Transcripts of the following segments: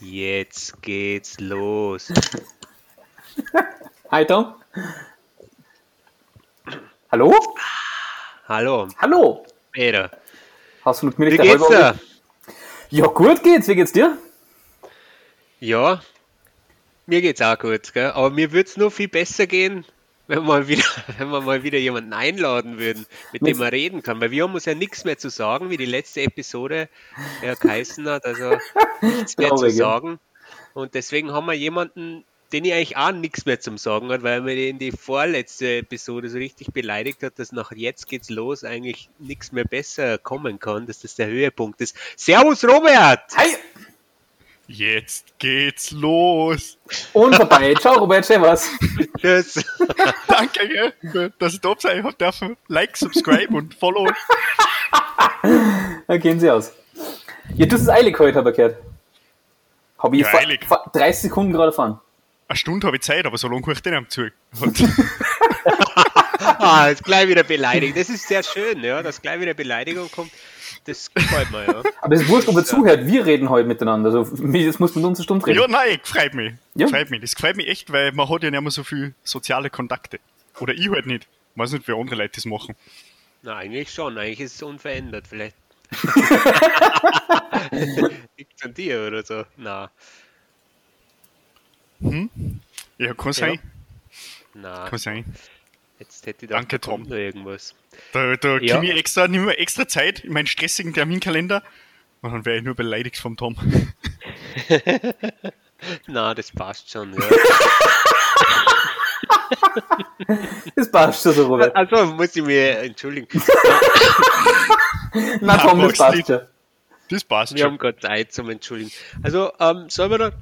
Jetzt geht's los. Hi Tom. Hallo? Hallo, Hallo. Peter. Hast du mir Wie nicht geht's dir? Ja, gut geht's. Wie geht's dir? Ja, mir geht's auch gut, gell? aber mir wird's nur viel besser gehen, wenn wir mal wieder, wenn wir mal wieder jemanden einladen würden, mit dem man reden kann. Weil wir haben uns ja nichts mehr zu sagen, wie die letzte Episode ja geheißen hat, also nichts mehr zu Traurig, ja. sagen. Und deswegen haben wir jemanden, den ich eigentlich auch nichts mehr zum Sagen hat, weil er mir in die vorletzte Episode so richtig beleidigt hat, dass nach jetzt geht's los eigentlich nichts mehr besser kommen kann, dass das der Höhepunkt ist. Servus Robert! Hi. Jetzt geht's los. Und vorbei. Ciao, Robert. Servus. Tschüss! Danke, gell, dass ich da sein habe dürfen. Like, subscribe und follow. Da gehen sie aus. Ja, du es eilig heute, habe ich gehört. Habe ich Ja, vor, eilig. vor 30 Sekunden gerade fahren. Eine Stunde habe ich Zeit, aber so lange ich dir nicht zu. Und Ah, jetzt gleich wieder beleidigt. Das ist sehr schön, ja, dass gleich wieder Beleidigung kommt. Das gefällt mir, ja. Aber es ist wurscht, ob er zuhört. Wir reden heute miteinander. Also, das muss mit uns eine Stunde reden. ja, nein, freut mich. Ja. Freut mich. Das freut mich echt, weil man hat ja nicht mehr so viel soziale Kontakte. Oder ich halt nicht. Ich weiß nicht, wie andere Leute das machen. Na, eigentlich schon. Eigentlich ist es unverändert. Vielleicht. Liegt an dir oder so. Na, Ja, kann sein. na. Kann sein. Jetzt hätte ich Danke, da kommt Tom. noch irgendwas. Da, da Ja. ich extra, nehme ich extra Zeit in meinen stressigen Terminkalender. Und dann wäre ich nur beleidigt vom Tom. Na, das passt schon. Ja. Das passt schon so, Robert. Also muss ich mir entschuldigen. Na komm, das passt nicht. schon. Das passt Wir haben schon. gerade Zeit zum Entschuldigen. Also, ähm, sollen wir dann.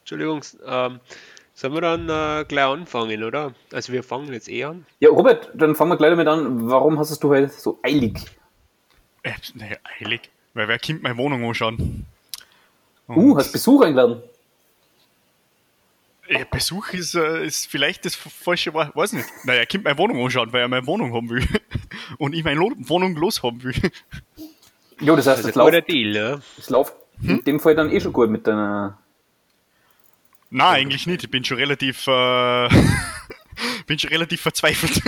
Entschuldigung, ähm, sollen wir dann äh, gleich anfangen, oder? Also, wir fangen jetzt eh an. Ja, Robert, dann fangen wir gleich damit an. Warum hast du heute so eilig? Äh, naja, eilig. Weil wer kommt meine Wohnung anschauen? Uh, hast Besuch eingeladen? Ja, Besuch ist, äh, ist vielleicht das falsche Wort, weiß nicht. Naja, er kommt meine Wohnung anschauen, weil er meine Wohnung haben will. Und ich meine Lo Wohnung loshaben will. Jo, das heißt, Also, es guter läuft, Deal, ja. es läuft in dem Fall dann eh schon gut mit deiner. Nein, eigentlich nicht. Ich bin schon relativ, äh, bin schon relativ verzweifelt.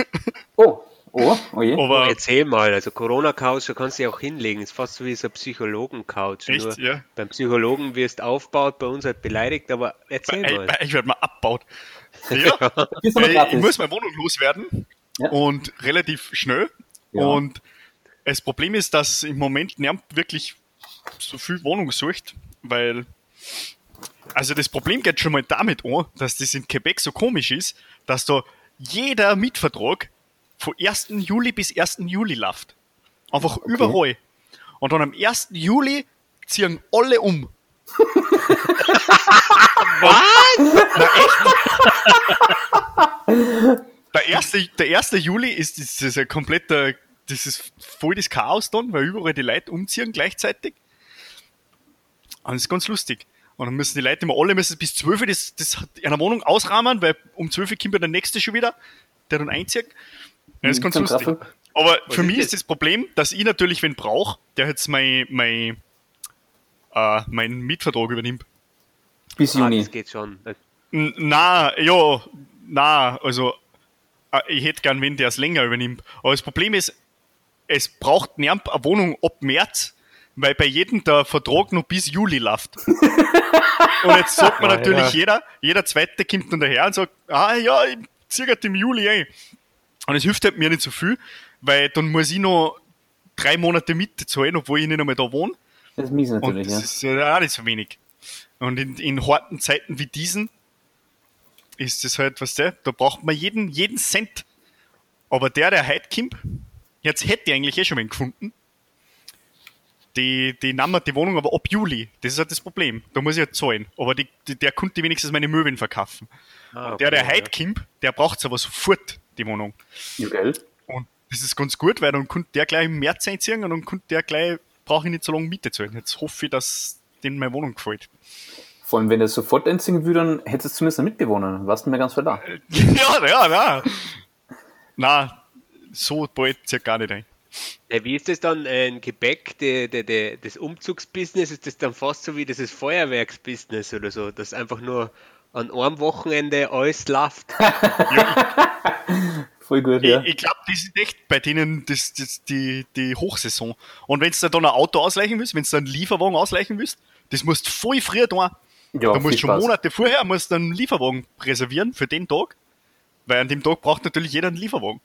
Oh, oh, oh je. Aber Erzähl mal, also Corona-Couch, da kannst du dich auch hinlegen. Ist fast so wie so ein Psychologen-Couch. Echt, Nur ja? Beim Psychologen wirst aufgebaut, bei uns halt beleidigt, aber erzähl bei, mal. bei, ich werde mal abgebaut. Ja, ich gratis. muss meine Wohnung loswerden Ja. und relativ schnell. Ja. Und das Problem ist, dass im Moment niemand wirklich so viel Wohnung sucht, weil also das Problem geht schon mal damit an, dass das in Quebec so komisch ist, dass da jeder Mietvertrag von 1. Juli bis 1. Juli läuft. Einfach überall. Und dann am 1. Juli ziehen alle um. Der erste, der erste Juli ist, ist, ist ein kompletter, das ist voll das Chaos dann, weil überall die Leute umziehen gleichzeitig. Und das ist ganz lustig. Und dann müssen die Leute immer alle müssen bis 12 Uhr das, das in einer Wohnung ausrahmen, weil um 12 Uhr kommt ja der nächste schon wieder, der dann einzieht. Ja, das ist ganz lustig. Aber für ist mich ist das Problem, dass ich natürlich wen brauche, der jetzt mein, mein, äh, meinen Mietvertrag übernimmt. Bis Ah, Juni. das geht schon. N- Na, ja, na, also äh, ich hätte gern wen, der es länger übernimmt. Aber das Problem ist, es braucht niemand eine Wohnung ab März, weil bei jedem der Vertrag noch bis Juli läuft. und jetzt sagt man Ah, natürlich ja. jeder, jeder Zweite kommt dann daher und sagt, ah ja, ich ziehe halt im Juli ein. Und es hilft halt mir nicht so viel, weil dann muss ich noch drei Monate Miete zahlen, obwohl ich nicht einmal da wohne. Das ist mies Und natürlich, das ja. ist ja auch nicht so wenig. Und in, in harten Zeiten wie diesen ist das halt, was der, da braucht man jeden, jeden Cent. Aber der, der heute kommt, jetzt hätte ich eigentlich eh schon wen gefunden. Die, die nahmen die Wohnung aber ab Juli. Das ist halt das Problem. Da muss ich halt zahlen. Aber die, die, der konnte wenigstens meine Möbeln verkaufen. Ah, Und der, der okay, heute kommt, der braucht aber sofort die Wohnung. Ja, gell? Und das ist ganz gut, weil dann konnte der gleich im März einziehen und dann konnte der gleich, brauche ich nicht so lange Miete zahlen. Jetzt hoffe ich, dass denen meine Wohnung gefällt. Vor allem, wenn er sofort einziehen würde, dann hättest du zumindest einen Mitbewohner. Warst du mir ganz voll da. ja, ja, na. Na, so bald zieht gar nicht ein. Ja, wie ist das dann äh, in Quebec, die, die, die, das Umzugsbusiness? Ist das dann fast so wie dieses Feuerwerksbusiness oder so, dass einfach nur an einem Wochenende alles läuft? Voll gut, ja. Ich, ich glaube, das ist echt bei denen das, das, die, die Hochsaison. Und wenn du dann ein Auto ausleichen willst, wenn du einen Lieferwagen ausleichen willst, das musst du voll früher tun. ja da musst schon Spaß. Monate vorher musst einen Lieferwagen reservieren für den Tag. Weil an dem Tag braucht natürlich jeder einen Lieferwagen.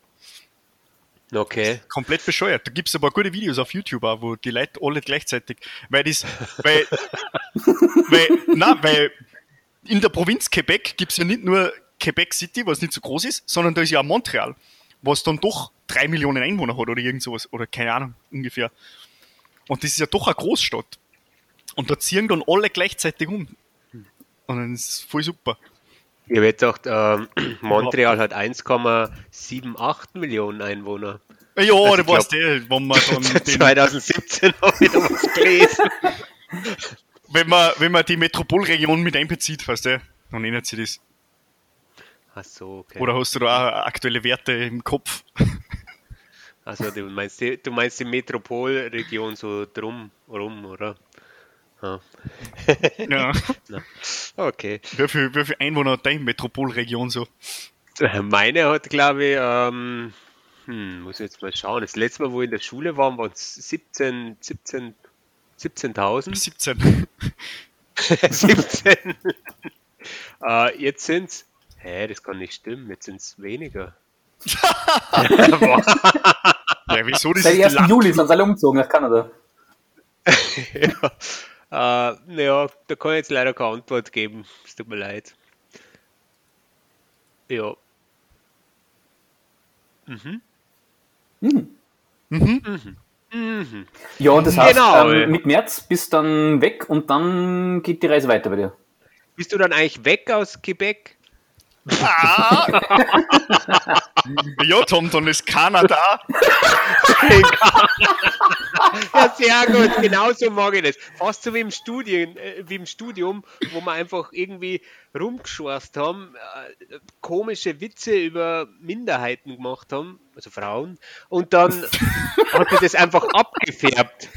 Okay. Komplett bescheuert. Da gibt es ein paar gute Videos auf YouTube auch, wo die Leute alle gleichzeitig, weil das, weil, weil, na, weil in der Provinz Quebec gibt es ja nicht nur Quebec City, was nicht so groß ist, sondern da ist ja auch Montreal, was dann doch drei Millionen Einwohner hat oder irgend sowas, oder keine Ahnung, ungefähr. Und das ist ja doch eine Großstadt. Und da ziehen dann alle gleichzeitig um. Und dann ist es voll super. Ich habe jetzt gedacht, ähm, Montreal hat 1,78 Millionen Einwohner. Ja, Also da weißt du, wenn man dann den 2017 habe ich da was gelesen. wenn man, wenn man die Metropolregion mit einbezieht, weißt du, dann ändert sich das. Ach so, okay. Oder hast du da auch aktuelle Werte im Kopf? Also du meinst die, du meinst die Metropolregion so drum rum, oder? Ja. Ja. Okay. Wie viel, wie viel Einwohner hat deine Metropolregion so? Meine hat, glaube ich, ähm, hm, muss ich jetzt mal schauen. Das letzte Mal, wo ich in der Schule war, waren es 17, 17, 17.000. 17. 17. äh, jetzt sind es, hä, das kann nicht stimmen, jetzt sind es weniger. Ja, wieso das Seit ist 1. Land? Juli sind sie alle umgezogen nach Kanada. ja. Äh, naja, da kann ich jetzt leider keine Antwort geben. Es tut mir leid. Ja. Mhm. Mhm. Mhm. Ja, das heißt, Genau. ähm, mit März bist dann weg und dann geht die Reise weiter bei dir. Bist du dann eigentlich weg aus Quebec? Ah! ja, Tom, dann ist keiner da. Ja, sehr gut, genau so mag ich das. Fast so wie im Studium, äh, wie im Studium, wo wir einfach irgendwie rumgeschorst haben, äh, komische Witze über Minderheiten gemacht haben, also Frauen, und dann hat sich das einfach abgefärbt.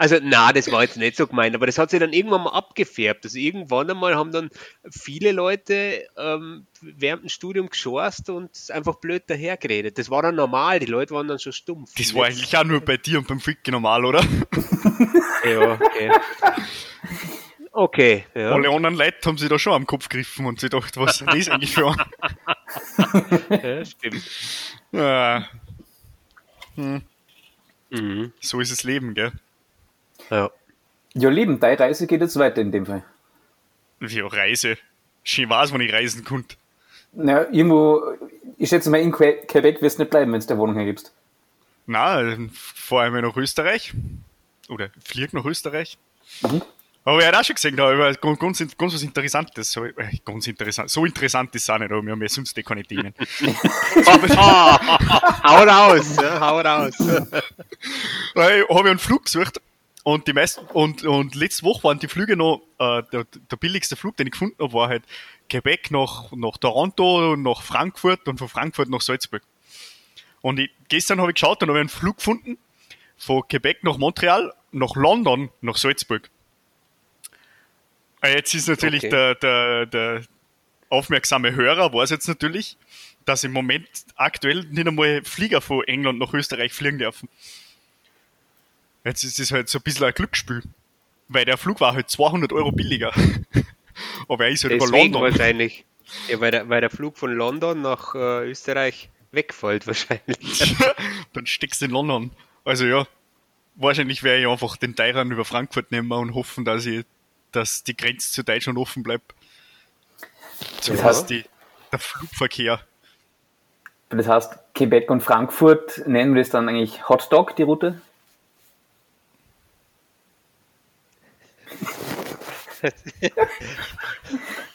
Also, na, das war jetzt nicht so gemeint, aber das hat sich dann irgendwann mal abgefärbt. Also irgendwann einmal haben dann viele Leute ähm, während dem Studium geschorst und einfach blöd dahergeredet. Das war dann normal, die Leute waren dann schon stumpf. Das war eigentlich auch nur bei dir und beim Ficken normal, oder? Ja, okay. Okay, ja. Alle anderen Leute haben sich da schon am Kopf gegriffen und sich gedacht, was ist das eigentlich für ein? ja stimmt. Ja, Mhm. so ist das Leben, gell? Ja. Ja, Leben, deine Reise geht jetzt weiter in dem Fall. Ja, Reise. Schön war's, wenn ich reisen konnte. Naja, irgendwo, ich schätze mal, in Que- Quebec wirst du nicht bleiben, wenn du der Wohnung hergibst. Na, vor allem nach Österreich. Oder flieg nach Österreich. Mhm. Aber er hat auch schon gesehen, da über ganz, ganz, ganz was Interessantes. So, äh, ganz interessant. So interessant ist es auch nicht, aber wir haben ja sonst eh keine Themen. hau raus, ja, hau raus. Weil habe ich einen Flug gesucht und die meisten und, und letzte Woche waren die Flüge noch, äh, der, der billigste Flug, den ich gefunden habe, war halt Quebec nach, nach Toronto, nach Frankfurt und von Frankfurt nach Salzburg. Und ich, gestern habe ich geschaut und habe einen Flug gefunden von Quebec nach Montreal, nach London, nach Salzburg. Äh, Jetzt ist natürlich Okay. der, der, der aufmerksame Hörer, weiß jetzt natürlich, dass im Moment aktuell nicht einmal Flieger von England nach Österreich fliegen dürfen. Jetzt ist es halt so ein bisschen ein Glücksspiel. Weil der Flug war halt 200 Euro billiger. Aber er ist halt über Deswegen London. wahrscheinlich. Ja, weil der, weil der Flug von London nach äh, Österreich wegfällt wahrscheinlich. Dann steckst du in London. Also ja, wahrscheinlich werde ich einfach den Teuren über Frankfurt nehmen und hoffen, dass ich, dass die Grenze zu Deutschland offen bleibt. Zumindest die, der Flugverkehr. Das heißt, Quebec und Frankfurt nennen wir das dann eigentlich Hot Dog, die Route?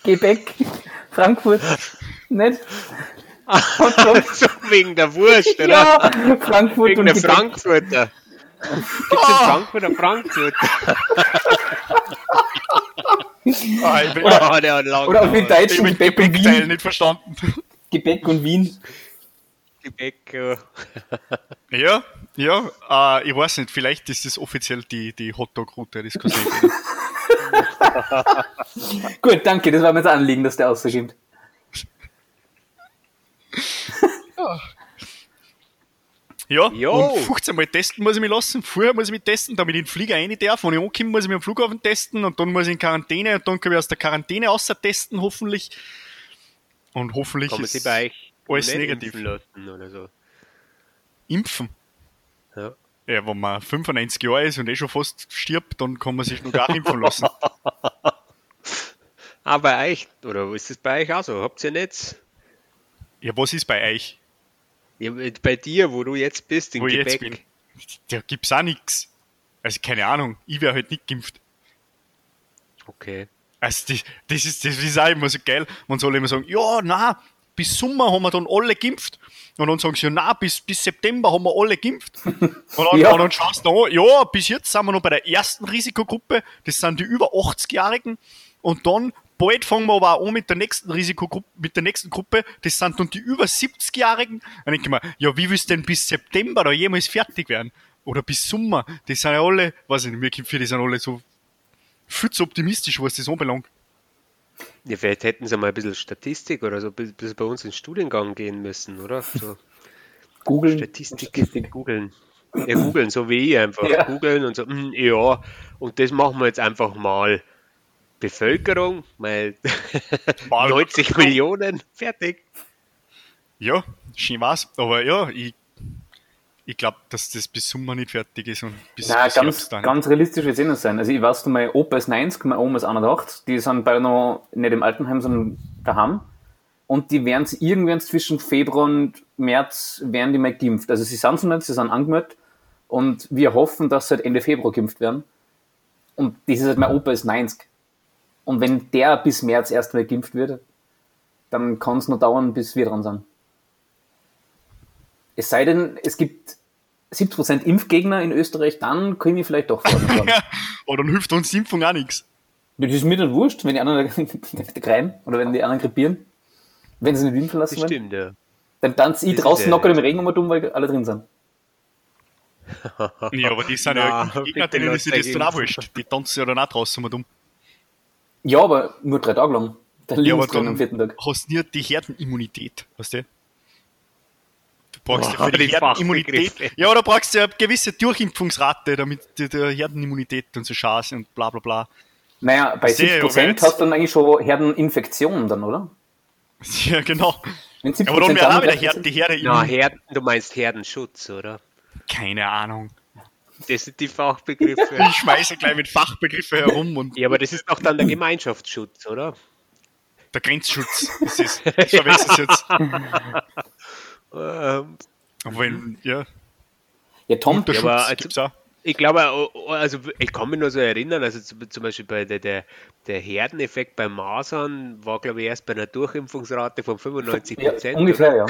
Quebec, Frankfurt, nicht? So wegen der Wurst, oder? Ja, Frankfurt wegen und der. Frankfurter. Gibt es in Frankfurter Frankfurter? Ah, ich bin, Oh, der hat lang Oder gedauert. ich Deutschen bin Quebec und Wien. nicht verstanden. Quebec und Wien. Quebec, äh, Ja, Ja, äh, ich weiß nicht, vielleicht ist das offiziell die, die Hotdog-Route, das kann sein. Gut, danke, das war mir das Anliegen, dass der aussieht. Ja, Jo. und 15 Mal testen muss ich mich lassen. Vorher muss ich mich testen, damit ich in den Flieger rein darf. Wenn ich ankomme, muss ich mich am Flughafen testen und dann muss ich in Quarantäne und dann kann ich aus der Quarantäne außer testen, hoffentlich. Und hoffentlich man ist sich bei euch alles negativ. impfen lassen oder so. impfen. Ja. Wenn man 95 Jahre ist und eh schon fast stirbt, dann kann man sich noch gar nicht impfen lassen. Ah, bei euch, oder ist das bei euch auch so? Habt ihr nicht? Ja, was ist bei euch, Ja, bei dir, wo du jetzt bist, in wo ich Quebec. jetzt bin? Da gibt's auch nichts. Also keine Ahnung, ich wäre halt nicht geimpft. Okay. Also das, das, ist, das ist auch immer so geil. Man soll immer sagen, ja, na, bis Sommer haben wir dann alle geimpft. Und dann sagen sie, ja, na, bis, bis September haben wir alle geimpft. Und dann, Ja. und dann schaust du an, ja, bis jetzt sind wir noch bei der ersten Risikogruppe, das sind die über 80-Jährigen. Und dann, bald fangen wir aber auch an mit der nächsten Risikogruppe, mit der nächsten Gruppe, das sind dann die über 70-Jährigen. Dann denke ich mir, ja, wie willst du denn bis September da jemals fertig werden? Oder bis Sommer? Die sind ja alle, weiß ich nicht, mir für die sind alle so viel zu optimistisch, was das anbelangt. Ja, vielleicht hätten sie mal ein bisschen Statistik oder so, bis, bis bei uns in den Studiengang gehen müssen, oder? So Googeln. Statistik, Statistik. googeln. Ja, googeln, so wie ich einfach. Ja. Googeln und so, hm, ja, und das machen wir jetzt einfach mal. Bevölkerung, mal Mal 90 Millionen, fertig. Ja, schön war's. Aber ja, ich, ich glaube, dass das bis Sommer nicht fertig ist und bis, Nein, bis ganz, dann. ganz realistisch wird es eh nicht sein. Also ich weiß, mein Opa ist 90, meine Oma ist 81. Die sind beide noch nicht im Altenheim, sondern daheim. Und die werden sie irgendwann zwischen Februar und März werden die mal geimpft. Also sie sind so nicht, sie sind angemeldet. Und wir hoffen, dass sie halt Ende Februar geimpft werden. Und das ist halt, mein Opa ist 90. Und wenn der bis März erst mal geimpft wird, dann kann es noch dauern, bis wir dran sind. Es sei denn, es gibt 70% Impfgegner in Österreich, dann können wir vielleicht doch vorstellen. Aber dann hilft uns die Impfung auch nichts. Das ist mir dann wurscht, wenn die anderen kreien oder wenn die anderen krepieren. Wenn sie nicht impfen lassen Das wollen. stimmt, ja. Dann tanze ich Das draußen locker im Regen um dumm, weil alle drin sind. Ja, aber die sind ja Gegner, denen ist das dann auch wurscht. Die tanzen ja dann auch draußen mal dumm. Ja, aber nur drei Tage lang. Dann Ja, liegen aber am dann vierten Tag. hast du nie die Herdenimmunität, weißt du? Du brauchst ja Boah, für die die Herdenimmunität. Ja, oder brauchst du eine gewisse Durchimpfungsrate, damit die, die Herdenimmunität und so schaust und bla bla bla. Naja, bei Sehr, 70% aber jetzt- hast du dann eigentlich schon Herdeninfektionen dann, oder? Ja, genau. Wenn 70% Aber dann wäre auch haben, wieder dann- Her die Herde Na. Herden, du meinst Herdenschutz, oder? Keine Ahnung. Das sind die Fachbegriffe. Ich schmeiße gleich mit Fachbegriffe herum und ja, aber das ist doch dann der Gemeinschaftsschutz, oder? der Grenzschutz. Das ist, das verwechselst du jetzt. Ähm, Aber wenn, ja, Ja, Tom, Ja, aber also- gibt's auch. Ich glaube, also ich kann mich nur so erinnern, also zum Beispiel bei der, der, der Herdeneffekt bei Masern war, glaube ich, erst bei einer Durchimpfungsrate von 95 ja, Prozent. ungefähr, ja.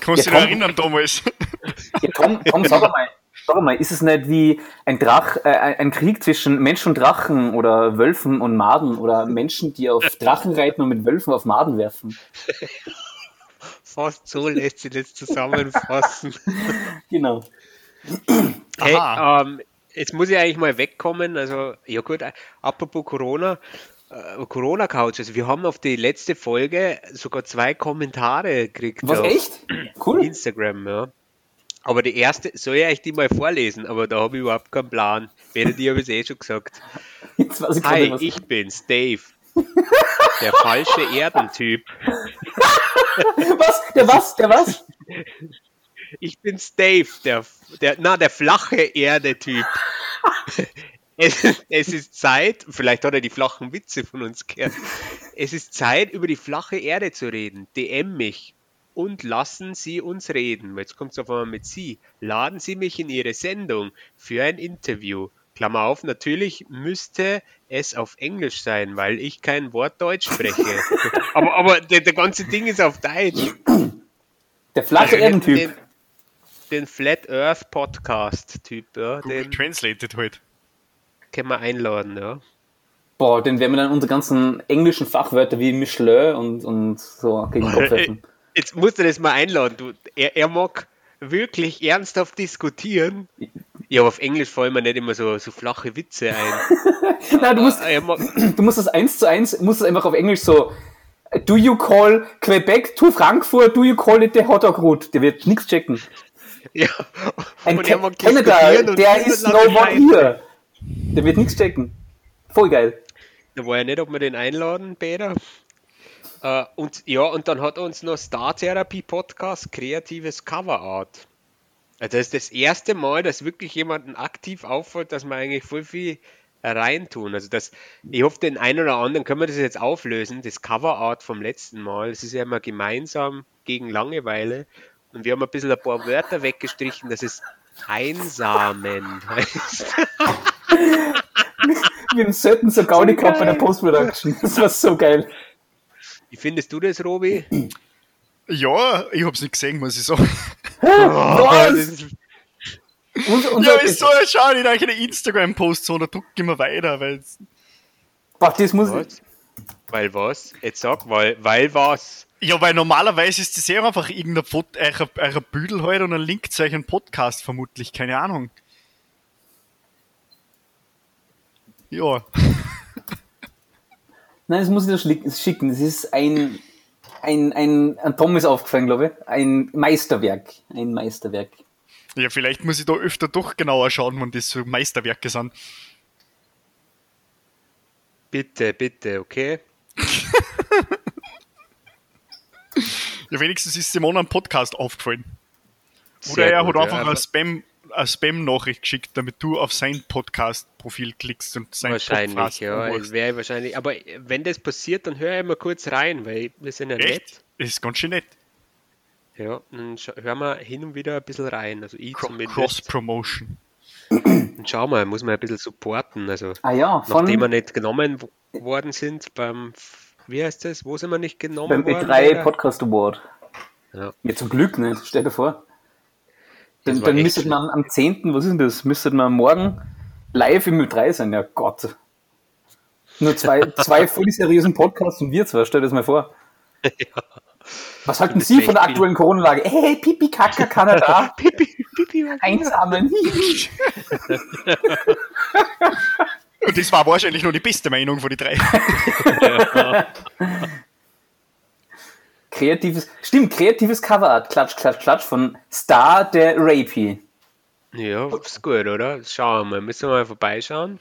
Kannst du Ja, dich Tom- erinnern damals? ja Tom, Tom sag mal, sag mal, ist es nicht wie ein Drach, äh, ein Krieg zwischen Mensch und Drachen oder Wölfen und Maden oder Menschen, die auf Drachen reiten und mit Wölfen auf Maden werfen? Fast so lässt sich das zusammenfassen. Genau. Hey, ähm, jetzt muss ich eigentlich mal wegkommen. Also, ja gut, äh, apropos Corona, äh, Corona-Couch. Also, wir haben auf die letzte Folge sogar zwei Kommentare gekriegt. Was, echt? Cool. Instagram, ja. Aber die erste, soll ich euch die mal vorlesen? Aber da habe ich überhaupt keinen Plan. Werdet ihr, habe ich eh schon gesagt. Jetzt weiß ich Hi, ich bin's, Dave. Der falsche Erdentyp. Was? Der was? Der was? Ich bin's Dave, der, der, na, der flache Erde-Typ. Es, es ist Zeit, vielleicht hat er die flachen Witze von uns gehört. Es ist Zeit, über die flache Erde zu reden. DM mich und lassen Sie uns reden. Jetzt kommt es auf einmal mit Sie. Laden Sie mich in Ihre Sendung für ein Interview. Klammer auf, natürlich müsste es auf Englisch sein, weil ich kein Wort Deutsch spreche. aber aber der, der ganze Ding ist auf Deutsch. Der flache Den, Erdentyp. den Flat Earth Podcast Typ, ja, Google den Translated halt. können wir einladen, ja. Boah, den werden wir dann unsere ganzen englischen Fachwörter wie Michelin und, und so gegen den Kopf werfen. Jetzt musst du das mal einladen. Du, er, er mag wirklich ernsthaft diskutieren. Ja, aber auf Englisch fallen mir nicht immer so, so flache Witze ein. Nein, du musst, Ah, du musst das eins zu eins, musst es einfach auf Englisch so, do you call Quebec to Frankfurt, do you call it the hot dog route? Der wird nichts checken. ja. Ein Und Ca Canada, der ist no one here. Der wird nichts checken. Voll geil. Da war ja nicht, ob wir den einladen, Peter. Äh, und ja, und dann hat uns noch Star Therapy Podcast kreatives Cover Art. Also das ist das erste Mal, dass wirklich jemanden aktiv auffällt, dass wir eigentlich voll viel reintun. Also das, ich hoffe, den einen oder anderen können wir das jetzt auflösen. Das Cover Art vom letzten Mal, das ist ja immer gemeinsam gegen Langeweile. Und wir haben ein bisschen ein paar Wörter weggestrichen, dass es einsamen heißt. Wir haben selten so Gaudi gehabt bei der. Post-Production. Das war so geil. Wie findest du das, Robi? Ja, ich hab's nicht gesehen, muss ich sagen. Oh, ist, Unser, unser, Ja, ist so schade, ich eine Instagram-Post so, da drück ich mal weiter, weil Boah, das muss Was? Weil was? Jetzt sag, weil, weil was? Ja, weil normalerweise ist das ja einfach irgendein Foto, eurer, eurer Büdel halt und ein Link zu euch einen Podcast vermutlich, keine Ahnung. Ja. Nein, das muss ich dir schicken. Das ist ein, ein, ein, ein Tom ist aufgefallen, glaube ich. Ein Meisterwerk. Ein Meisterwerk. Ja, vielleicht muss ich da öfter doch genauer schauen, wenn das so Meisterwerke sind. Bitte, bitte, okay? Ja, wenigstens ist Simon ein Podcast aufgefallen. Oder Sehr er gut, hat einfach ja. eine Spam, eine Spam-Nachricht geschickt, damit du auf sein Podcast-Profil klickst und sein Wahrscheinlich, Podcast ja. Wäre wahrscheinlich. Aber wenn das passiert, dann hör ich mal kurz rein, weil wir sind ja nett. Echt? Das ist ganz schön nett. Ja, dann hören wir hin und wieder ein bisschen rein. Also ich Cro- zumindest. Cross-Promotion. Und schau mal, muss man ein bisschen supporten. Also Ah ja, von nachdem wir nicht genommen worden sind beim, wie heißt das? Wo sind wir nicht genommen beim worden? E3 Peter? Podcast Award. Ja. Ja, zum Glück nicht. Stell dir vor. Dann, dann echt müsstet man am 10., was ist denn das? Müsstet man morgen live im Ö3 sein. Ja Gott. Nur zwei, zwei voll seriösen Podcasts und wir zwei, stell dir das mal vor. Was halten Sie von der aktuellen Corona-Lage? Hey, Pipi, Kaka, Kanada, Pipi, Pipi, was? einsammeln. Und das war wahrscheinlich nur die beste Meinung von den drei. Kreatives, stimmt, kreatives Coverart. Klatsch, klatsch, klatsch von Star der Rapey. Ja, ist gut, oder? Schauen wir mal. Müssen wir mal vorbeischauen.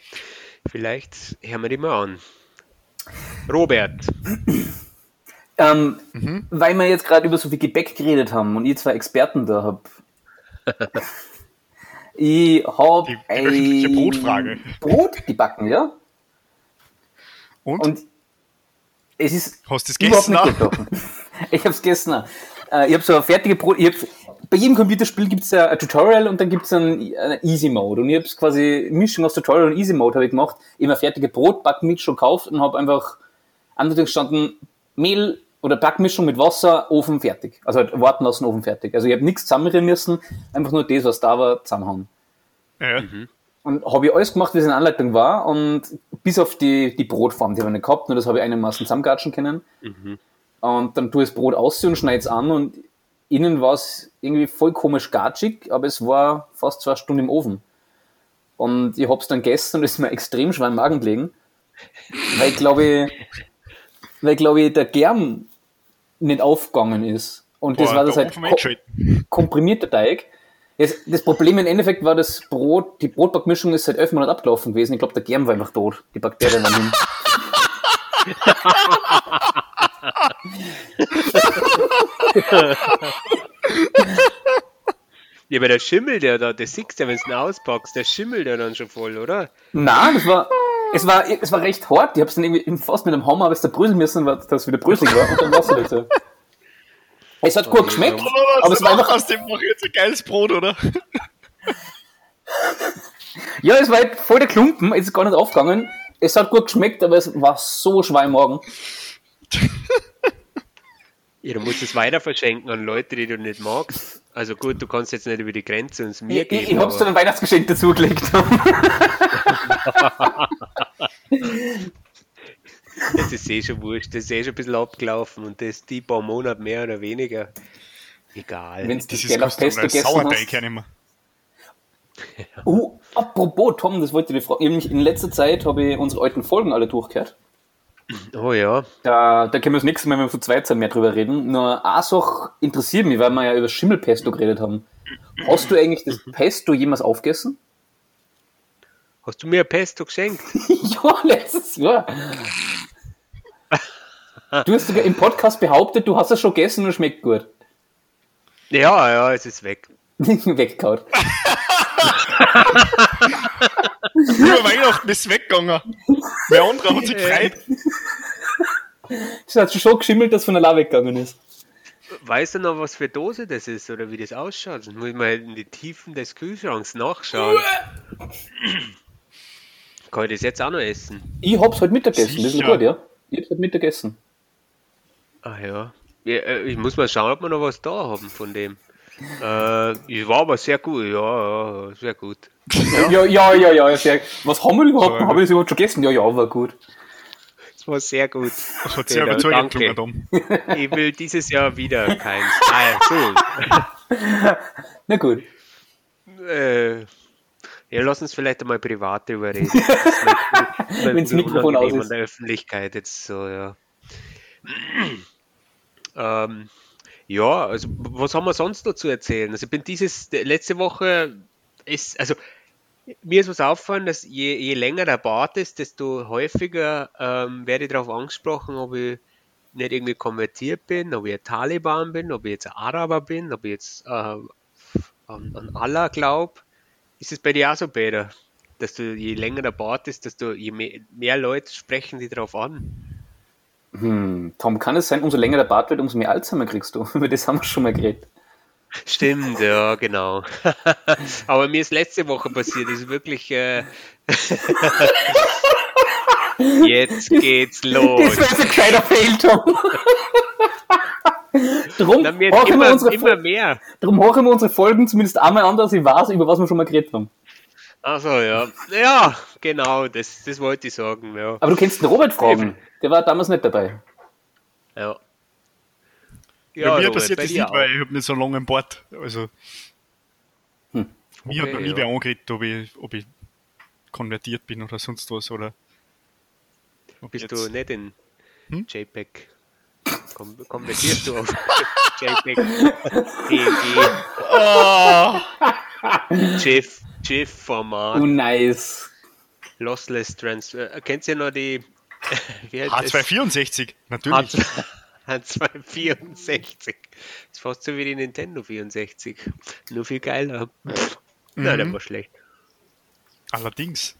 Vielleicht hören wir die mal an. Robert, Ähm, Mhm. Weil wir jetzt gerade über so viel Gebäck geredet haben und ihr zwei Experten da habt. ich hab Die- die ein Brotfrage. Brot gebacken, ja? Und? Und es ist Hast du es gegessen? Ich hab's gegessen. Äh, ich hab so ein fertige Brot. Ich hab, bei jedem Computerspiel gibt's ja ein Tutorial und dann gibt's einen, einen Easy Mode. Und ich hab's quasi Mischung aus Tutorial und Easy Mode habe ich gemacht. Eben ein fertige Brotbackmix schon gekauft und habe einfach andere gestanden, Mehl oder Backmischung mit Wasser, Ofen fertig. Also halt warten lassen, Ofen fertig. Also ich habe nichts zusammenrühren müssen, einfach nur das, was da war, zusammenhauen. Ja. Und habe ich alles gemacht, wie es in der Anleitung war und bis auf die, die Brotform, die habe ich nicht gehabt, nur das habe ich einigermaßen zusammengatschen können. Und dann tue ich das Brot aus und schneide es an und innen war es irgendwie voll komisch gatschig, aber es war fast zwei Stunden im Ofen. Und ich habe es dann gegessen und es ist mir extrem schwer im Magen gelegen, weil ich glaube, weil glaube ich der Germ nicht aufgegangen ist. Und das Boah, war das halt Ofen ko eingeschalten. komprimierter Teig. Das, das Problem im Endeffekt war das Brot, die Brotbackmischung ist seit elf Monaten abgelaufen gewesen. Ich glaube, der Germ war einfach tot. Die Bakterien waren hin. ja, aber der Schimmel, der da, der siehst du, wenn du ihn auspackst, der schimmelt ja dann schon voll, oder? Nein, das war, es war, es war recht hart. Ich habe es dann irgendwie fast mit einem Hammer habe ich da bröseln müssen, weil das wieder bröselig war. Und dann war es wieder so. Es hat gut geschmeckt, aber es war einfach, aus dem mach jetzt ein geiles Brot, oder? ja, es war halt voll der Klumpen, es ist gar nicht aufgegangen. Es hat gut geschmeckt, aber es war so schwer im Magen. Ja, du musst es weiter verschenken an Leute, die du nicht magst. Also gut, du kannst jetzt nicht über die Grenze und es mir Ich, geben. ich, ich hab's aber- einem Weihnachtsgeschenk dazugelegt. Das ist eh schon wurscht, das ist eh schon ein bisschen abgelaufen und das die paar Monate mehr oder weniger. Egal. Wenn du das Das ist Geller kostet Pesto einen gegessen Sauerteig hast. ja nicht mehr. Uh, apropos, Tom, das wollte ich dir fragen. In letzter Zeit habe ich unsere alten Folgen alle durchgehört. Oh ja. Da, da können wir das nächste Mal, wenn wir zu zweit sind, mehr drüber reden. Nur eine Sache interessiert mich, weil wir ja über Schimmelpesto geredet haben. Hast du eigentlich das Pesto jemals aufgegessen? Hast du mir ein Pesto geschenkt? ja, letztes Jahr. Du hast sogar im Podcast behauptet, du hast es schon gegessen und es schmeckt gut. Ja, ja, es ist weg. Weggekaut. Über Weihnachten ist es weggegangen. Wer andere hat sich gefreut. Es hat schon geschimmelt, dass von allein weggegangen ist. Weißt du noch, was für Dose das ist oder wie das ausschaut? Dann muss ich mal in die Tiefen des Kühlschranks nachschauen. Kann ich das jetzt auch noch essen? Ich hab's heute Mittagessen, das ist gut, ja. Ich hab's heute Mittagessen. Ah ja. ja äh, ich muss mal schauen, ob wir noch was da haben von dem. Äh, es war aber sehr gut, ja, ja, sehr gut. Ja, ja, ja, ja. sehr. Was haben wir überhaupt? So, Haben wir das überhaupt schon gegessen? Ja, ja, war gut. Es war sehr gut. Das hat sehr überzeugend Tom. Ich will dieses Jahr wieder keins. Ah, Na gut. so. Äh, ja, lass uns vielleicht einmal privat drüber reden. Das Wenn's mir Mikrofon aus ist. an der Öffentlichkeit jetzt so, ja. ähm, ja, also was haben wir sonst noch zu erzählen? Also ich bin dieses, letzte Woche ist, also mir ist was auffallen, dass je, je länger der Bart ist, desto häufiger ähm, werde ich darauf angesprochen, ob ich nicht irgendwie konvertiert bin, ob ich ein Taliban bin, ob ich jetzt ein Araber bin, ob ich jetzt äh, an, an Allah glaube. Ist es bei dir auch so, Peter? Dass du, je länger der Bart ist, desto je mehr, mehr Leute sprechen die darauf an. Hm, Tom, kann es sein, umso länger der Bart wird, umso mehr Alzheimer kriegst du? Über das haben wir schon mal geredet. Stimmt, ja, genau. Aber mir ist letzte Woche passiert, ist wirklich. Äh, Jetzt geht's los. Das wäre so gescheiter Fail, Tom. drum, horchen wir immer, unsere immer mehr. drum horchen wir unsere Folgen zumindest einmal an, dass ich weiß, über was wir schon mal geredet haben. Also ja. Ja, genau, das, das wollte ich sagen, ja. Aber du kennst den Robert fragen. Der war damals nicht dabei. Ja, Bei mir Robert, passiert bei das nicht, auch. weil ich habe nicht so lange einen Bart. Also, mir hat Okay, noch nie ja. wer angeredet, ob ich, ob ich konvertiert bin oder sonst was. Oder ob Bist jetzt- du nicht in Hm? JPEG? Kom konvertierst du auf JPEG? PNG? Ah, GIF, GIF-Format, Oh, nice. Lossless Transfer. Äh, Kennt ihr noch die wie heißt das? H264, natürlich. H2- H264. Das ist fast so wie die Nintendo 64. Nur viel geiler. Nein, der Mhm. war schlecht. Allerdings,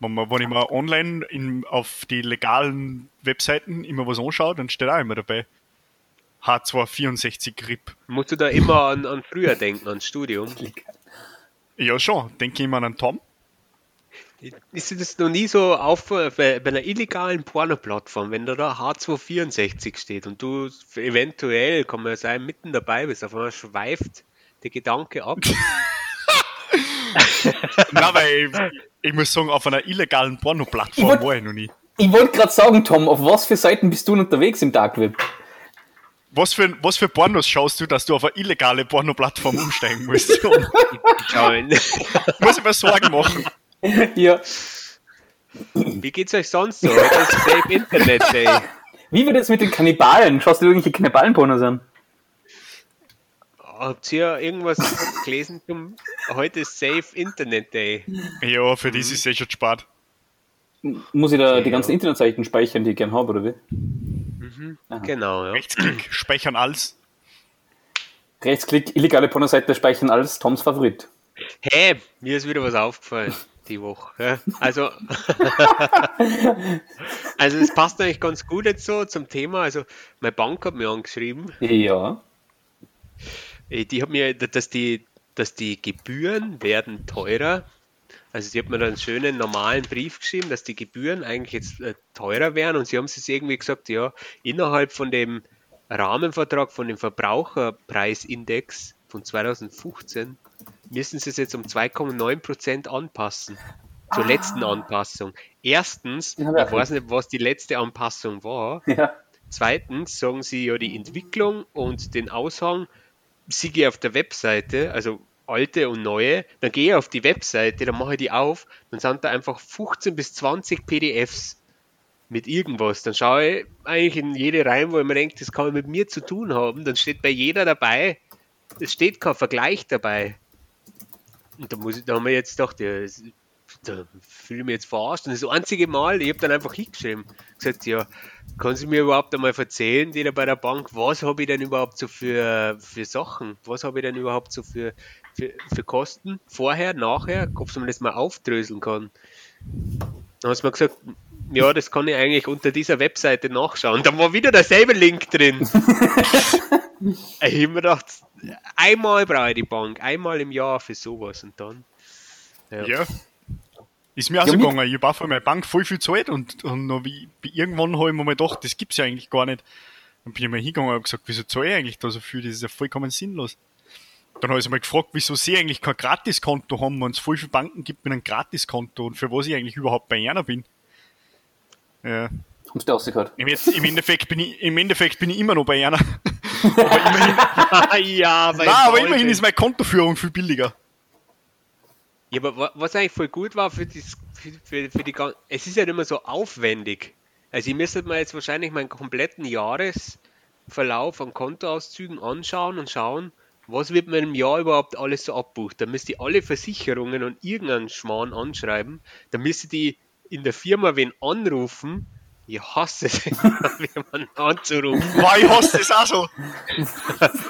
wenn, man, wenn ich mal online in, auf die legalen Webseiten immer was anschaue, dann steht auch immer dabei H264 RIP. Musst du da immer an, an früher denken, ans Studium? Ja, schon. Denke ich mal an Tom. Ist dir das noch nie so auf bei, bei einer illegalen Porno-Plattform, wenn da da H264 steht und du eventuell, kann man ja sein, mitten dabei bist, auf einmal schweift der Gedanke ab. Nein, weil ich, ich muss sagen, auf einer illegalen Porno-Plattform war ich noch nie. Ich wollte gerade sagen, Tom, auf was für Seiten bist du unterwegs im Dark Web? Was für, was für Pornos schaust du, dass du auf eine illegale Porno-Plattform umsteigen musst? Muss ich mir Sorgen machen. Ja. Wie geht's euch sonst so? Heute ist Safe Internet Day. Wie wird es mit den Kannibalen? Schaust du irgendwelche Kannibalen-Pornos an? Habt ihr irgendwas gelesen zum Heute ist Safe Internet Day? Ja, für das ist es eh schon spät. Muss ich da die ganzen Internetseiten speichern, die ich gern habe, oder wie? Genau, ja. Rechtsklick, speichern alles. Rechtsklick, illegale Pornoseite speichern als Toms Favorit. Hey, mir ist wieder was aufgefallen die Woche. Also, also es passt eigentlich ganz gut jetzt so zum Thema. Also, meine Bank hat mir angeschrieben, Ja. äh, die hat mir, dass die, dass die Gebühren werden teurer. Also sie hat mir dann einen schönen normalen Brief geschrieben, dass die Gebühren eigentlich jetzt äh, teurer wären und sie haben es irgendwie gesagt, ja, innerhalb von dem Rahmenvertrag von dem Verbraucherpreisindex von 2015 müssen sie es jetzt um 2,9% anpassen. Zur letzten Anpassung. Erstens, hab ich weiß nicht, was die letzte Anpassung war. Ja. Zweitens sagen sie ja die Entwicklung und den Aushang sehe ich auf der Webseite, also alte und neue, dann gehe ich auf die Webseite, dann mache ich die auf, dann sind da einfach 15 bis 20 PDFs mit irgendwas. Dann schaue ich eigentlich in jede rein, wo ich mir denke, das kann mit mir zu tun haben. Dann steht bei jeder dabei, es steht kein Vergleich dabei. Und da, muss ich, da haben wir jetzt gedacht, ja, da fühle ich mich jetzt verarscht. Und das einzige Mal, ich habe dann einfach hingeschrieben, gesagt, ja, kann Sie mir überhaupt einmal erzählen, die da bei der Bank, was habe ich denn überhaupt so für, für Sachen? Was habe ich denn überhaupt so für, für, für Kosten? Vorher, nachher? Ob man das mal aufdröseln kann. Dann hat man gesagt, ja, das kann ich eigentlich unter dieser Webseite nachschauen. Da war wieder derselbe Link drin. ich habe mir gedacht, einmal brauche ich die Bank, einmal im Jahr für sowas und dann. Ja. ja. Ist mir auch ja, so gegangen. Ich habe auch für meine Bank voll viel Zeit und, und noch wie, irgendwann habe ich mir mal gedacht, das gibt es ja eigentlich gar nicht. Dann bin ich mal hingegangen und habe gesagt, wieso zahle ich eigentlich da so viel? Das ist ja vollkommen sinnlos. Dann habe ich mal gefragt, wieso sie eigentlich kein Gratiskonto haben, wenn es voll viele Banken gibt mit einem Gratiskonto und für was ich eigentlich überhaupt bei einer bin. Ja. Haben du rausgehört? Im, Im, Endeffekt bin ich, Im Endeffekt bin ich immer noch bei einer. aber immerhin, ja, Nein, aber immerhin ist meine Kontoführung viel billiger. Ja, aber was eigentlich voll gut war für, das, für, für, für die ganze. Es ist ja halt immer so aufwendig. Also, ich müsste mir jetzt wahrscheinlich meinen kompletten Jahresverlauf an Kontoauszügen anschauen und schauen, was wird mir im Jahr überhaupt alles so abbucht. Da müsste ich alle Versicherungen und irgendeinen Schmarrn anschreiben. Da müsste die in der Firma wen anrufen, ich hasse es, jemanden anzurufen. Boah, ich hasse es auch so.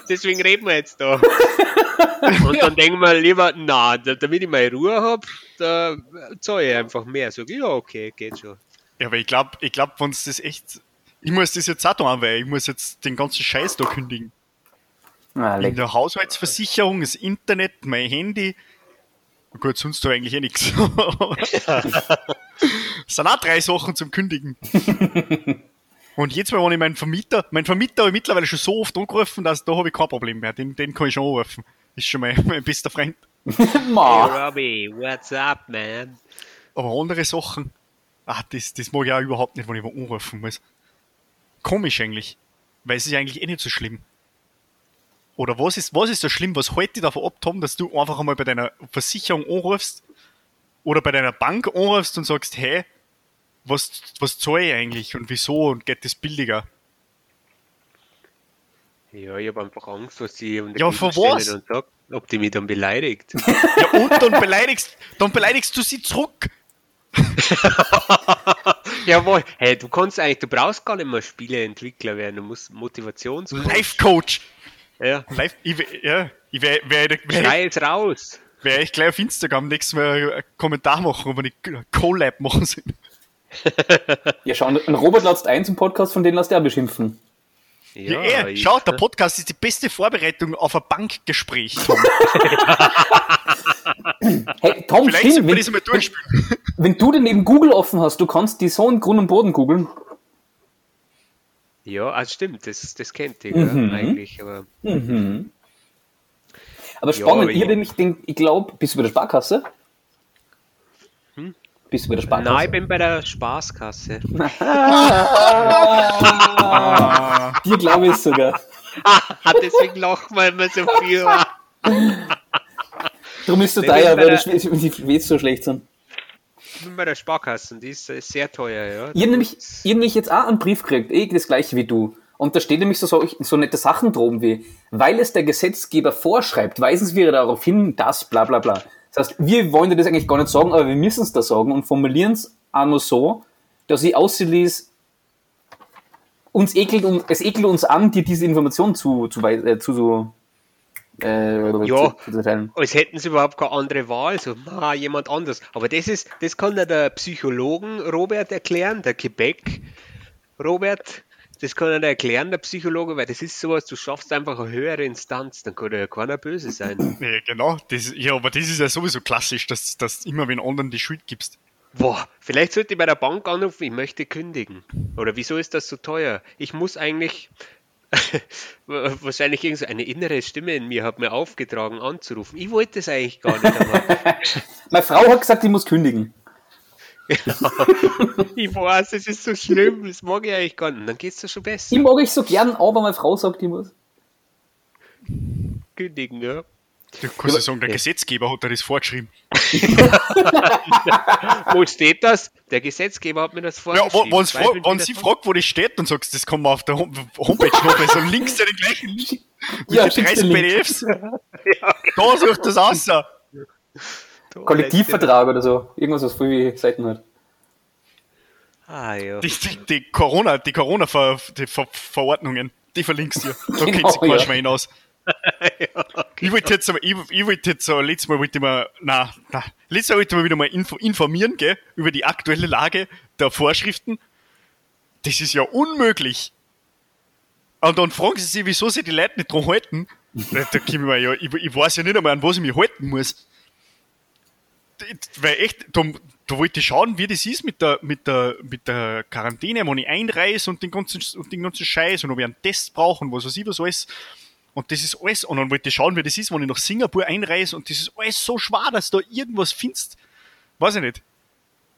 Deswegen reden wir jetzt da. Und dann denken wir lieber, na, damit ich meine Ruhe habe, da zahle ich einfach mehr. Sag ich, ja, okay, geht schon. Ja, aber ich glaube, ich glaub, wenn es das echt. Ich muss das jetzt auch tun, weil ich muss jetzt den ganzen Scheiß da kündigen. Ah, In der Haushaltsversicherung, das Internet, mein Handy, Gut, sonst du eigentlich eh nichts. Das sind auch drei Sachen zum Kündigen. Und jetzt mal, wenn ich meinen Vermieter, mein Vermieter habe ich mittlerweile schon so oft angerufen, dass da habe ich kein Problem mehr. Den, den kann ich schon anrufen. Ist schon mein, mein bester Freund. hey Robbie, what's up, man? Aber andere Sachen, ah, das, das mag ich auch überhaupt nicht, wenn ich mal anrufen muss. Komisch eigentlich. Weil es ist eigentlich eh nicht so schlimm. Oder was ist, was ist so schlimm? Was hält dich davon ab, Tom, dass du einfach einmal bei deiner Versicherung anrufst oder bei deiner Bank anrufst und sagst, hey, was, was zahle ich eigentlich und wieso und geht das billiger? Ja, ich habe einfach Angst, was sie um Ja, vor was? Und sagt, ob die mich dann beleidigt. ja, und dann beleidigst, dann beleidigst du sie zurück. Jawohl. Hey, du kannst eigentlich, du brauchst gar nicht mehr Spieleentwickler werden, du musst Motivationscoach. Life Coach. Ja. Live, ich, ja, ich wär, wär, wär, Schrei es raus. Werde ich gleich auf Instagram nächstes Mal einen Kommentar machen, wenn ich Collab machen soll. Ja, schau, ein Robert latzt ein zum Podcast, von denen lasst er beschimpfen. Ja, ja eh, schau, der Podcast ist die beste Vorbereitung auf ein Bankgespräch. Tom. hey, Tom, Vielleicht stimmt, wenn, mal durchspielen. wenn du den neben Google offen hast, du kannst die so in Grund und Boden googeln. Ja, also stimmt, das, das kennt ihr mhm. ja, eigentlich. Aber, mhm. aber spannend, ja, ich mich den, ich glaube, bist du bei der Sparkasse? Bist du bei der Sparkasse? Nein, ich bin bei der Spaßkasse. Dir glaube ich sogar. Deswegen lachen wir immer so viel. Darum ist so teuer, weil die Witze so schlecht sind bei der Sparkasse, die ist sehr teuer, ja. Ich habe nämlich, hab nämlich jetzt auch einen Brief gekriegt, eh das gleiche wie du. Und da steht nämlich so, so, so nette Sachen drum wie, weil es der Gesetzgeber vorschreibt, weisen wir darauf hin, dass bla bla bla. Das heißt, wir wollen dir das eigentlich gar nicht sagen, aber wir müssen es da sagen und formulieren es auch nur so, dass ich aussieht, uns ekelt, es ekelt uns an, dir diese Information zu, zu, äh, zu so äh, ja, als hätten sie überhaupt keine andere Wahl, so, na, jemand anders. Aber das ist, das kann ja der Psychologen Robert erklären, der Quebec Robert, das kann er erklären, der Psychologe, weil das ist sowas, du schaffst einfach eine höhere Instanz, dann kann ja keiner böse sein. Ja, genau, das, ja, aber das ist ja sowieso klassisch, dass, dass immer wenn anderen die Schuld gibst. Boah, vielleicht sollte ich bei der Bank anrufen, ich möchte kündigen. Oder wieso ist das so teuer? Ich muss eigentlich, wahrscheinlich irgend so eine innere Stimme in mir hat mir aufgetragen anzurufen. Ich wollte es eigentlich gar nicht. Aber Meine Frau hat gesagt, ich muss kündigen. Ja, ich weiß, es ist so schlimm, das mag ich eigentlich gar nicht. Dann geht es dir schon besser. Ich mag ich so gern, aber meine Frau sagt, ich muss. kündigen, ja. Du kannst ja sagen, der Gesetzgeber hat da das vorgeschrieben. Wo steht das? Der Gesetzgeber hat mir das Ja, vorgeschrieben. wo, wenn's fra wenn sie fragt, wo das steht, dann sagst du, das kann man auf der Hom Homepage noch so links ja den gleichen Link mit Ja, den schickst 30 den Link. PDFs. Da sucht das aus. Kollektivvertrag oder so. Irgendwas, was viele Seiten hat. Ah, ja. Die, die, die Corona, die Corona-Ver die Ver Verordnungen, die verlinkst du. Da Genau, kennt sich kein ja. Schwein aus. Ich wollte jetzt, ich, ich wollte jetzt so, letztes Mal wollte ich mal, na, na, letztes Mal wollte ich mal wieder mal info, informieren, gell, über die aktuelle Lage der Vorschriften. Das ist ja unmöglich. Und dann fragen sie sich, wieso sie die Leute nicht dran halten. Da, ich mir ja, ich, ich weiß ja nicht einmal, an was ich mich halten muss. Weil echt, da, da wollte ich schauen, wie das ist mit der, mit der, mit der Quarantäne, wenn ich einreise und den ganzen, und den ganzen Scheiß und ob ich einen Test brauche und was weiß ich was alles. Und das ist alles, und dann wollte ich schauen, wie das ist, wenn ich nach Singapur einreise und das ist alles so schwer, dass du da irgendwas findest. Weiß ich nicht.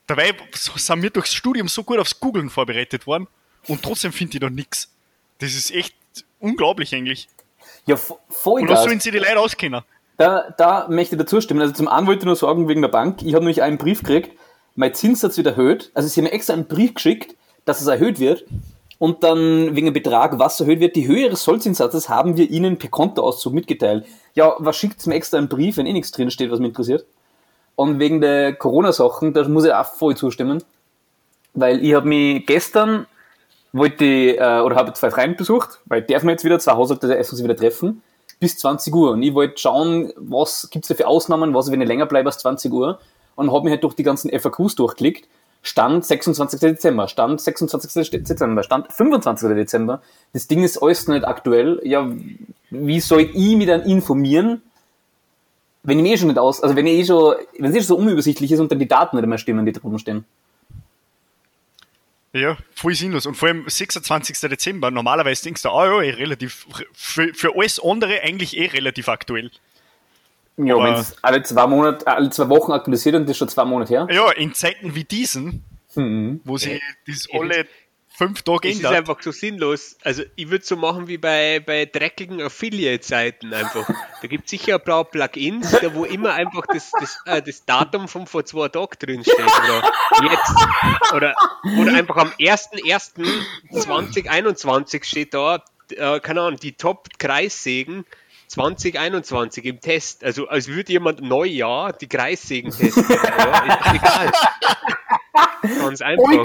Dabei sind wir durchs Studium so gut aufs Googlen vorbereitet worden und trotzdem finde ich da nichts. Das ist echt unglaublich eigentlich. Ja, vo- voll Und was sollen sie die Leute auskennen? Da, da möchte ich dazu stimmen. Also zum einen wollte ich nur sagen, wegen der Bank, ich habe nämlich einen Brief gekriegt, mein Zinssatz wird erhöht. Also sie haben mir extra einen Brief geschickt, dass es erhöht wird. Und dann wegen dem Betrag, was erhöht wird, die Höhe ihres Sollzinssatzes haben wir ihnen per Kontoauszug mitgeteilt. Ja, was schickt mir extra einen Brief, wenn eh nichts drin steht, was mich interessiert? Und wegen der Corona-Sachen, da muss ich auch voll zustimmen. Weil ich habe mich gestern, wollte äh, oder habe zwei Freunde besucht, weil darf man jetzt wieder, zwei Haushalte essen sie wieder treffen, bis 20 Uhr. Und ich wollte schauen, was gibt's da für Ausnahmen, was, wenn ich länger bleibe als 20 Uhr. Und habe mich halt durch die ganzen FAQs durchklickt. Stand 26. Dezember, Stand 26. Dezember, Stand 25. Dezember. Das Ding ist alles nicht aktuell. Ja, wie soll ich mich dann informieren, wenn ich mir eh schon nicht aus, also wenn ich eh schon, wenn es eh schon so unübersichtlich ist und dann die Daten nicht mehr stimmen, die da drüben stehen. Ja, voll sinnlos. Und vor allem 26. Dezember, normalerweise denkst du, ah ja, eh relativ, für, für alles andere eigentlich eh relativ aktuell. Ja, wenn es alle zwei Monate, alle zwei Wochen aktualisiert und das ist schon zwei Monate her. Ja, in Zeiten wie diesen, Mhm. wo sie das alle fünf Tage Es ist ändert. einfach so sinnlos. Also ich würde so machen wie bei, bei dreckigen Affiliate-Seiten einfach. Da gibt es sicher ein paar Plugins, da wo immer einfach das, das, äh, das Datum von vor zwei Tagen drin steht. Oder jetzt. Oder, oder einfach am 1.1.2021 steht da, äh, keine Ahnung, die Top-Kreissägen 2021 im Test. Also als würde jemand Neujahr die Kreissägen testen. ja, ist egal. Ganz einfach.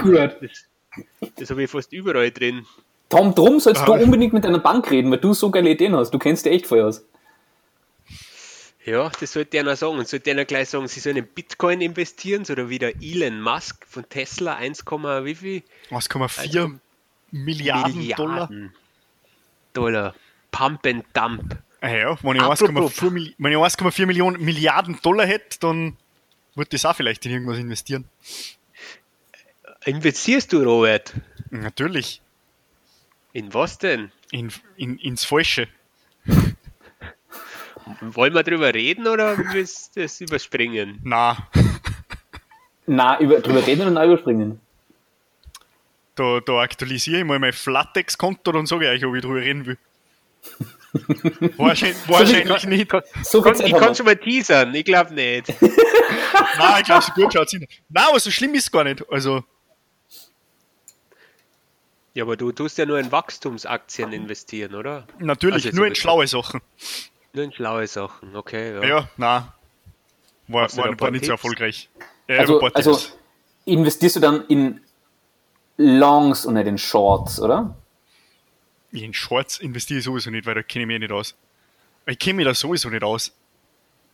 Das, habe ich fast überall drin. Tom, drum sollst Ah. du unbedingt mit deiner Bank reden, weil du so geile Ideen hast. Du kennst dir echt voll aus. Ja, das sollte einer sagen. Und sollte einer gleich sagen, sie sollen in Bitcoin investieren, so oder wie der Elon Musk von Tesla 1, wie viel? 1,4 Milliarden, Dollar. Dollar. Pump and Dump. Ah ja, wenn ich Apropos- 1,4 Milli- wenn ich 1,4 Millionen Milliarden Dollar hätte, dann würde das auch vielleicht in irgendwas investieren. Investierst du, Robert? Natürlich. In was denn? In, in, ins Falsche. Wollen wir drüber reden oder willst du das überspringen? Na, Na, über, drüber reden und dann überspringen. da, da aktualisiere ich mal mein Flatex-Konto und sage ich euch, ob ich drüber reden will. Wahrscheinlich, wahrscheinlich nicht. So viel Kann, ich kann schon mal teasern, ich glaube nicht. Nein, ich glaube, so gut schaut es nicht. Nein, aber so schlimm ist es gar nicht. Also, Ja, aber du tust ja nur in Wachstumsaktien investieren, oder? natürlich, Also nur in schlaue Sachen. Nur in schlaue Sachen, okay. Ja. Ja, nein. War, war, ein paar war nicht so erfolgreich. Ja, Also, also investierst du dann in Longs und nicht in Shorts, oder? in Shorts investiere ich sowieso nicht, weil da kenne ich mich nicht aus. Ich kenne mich da sowieso nicht aus.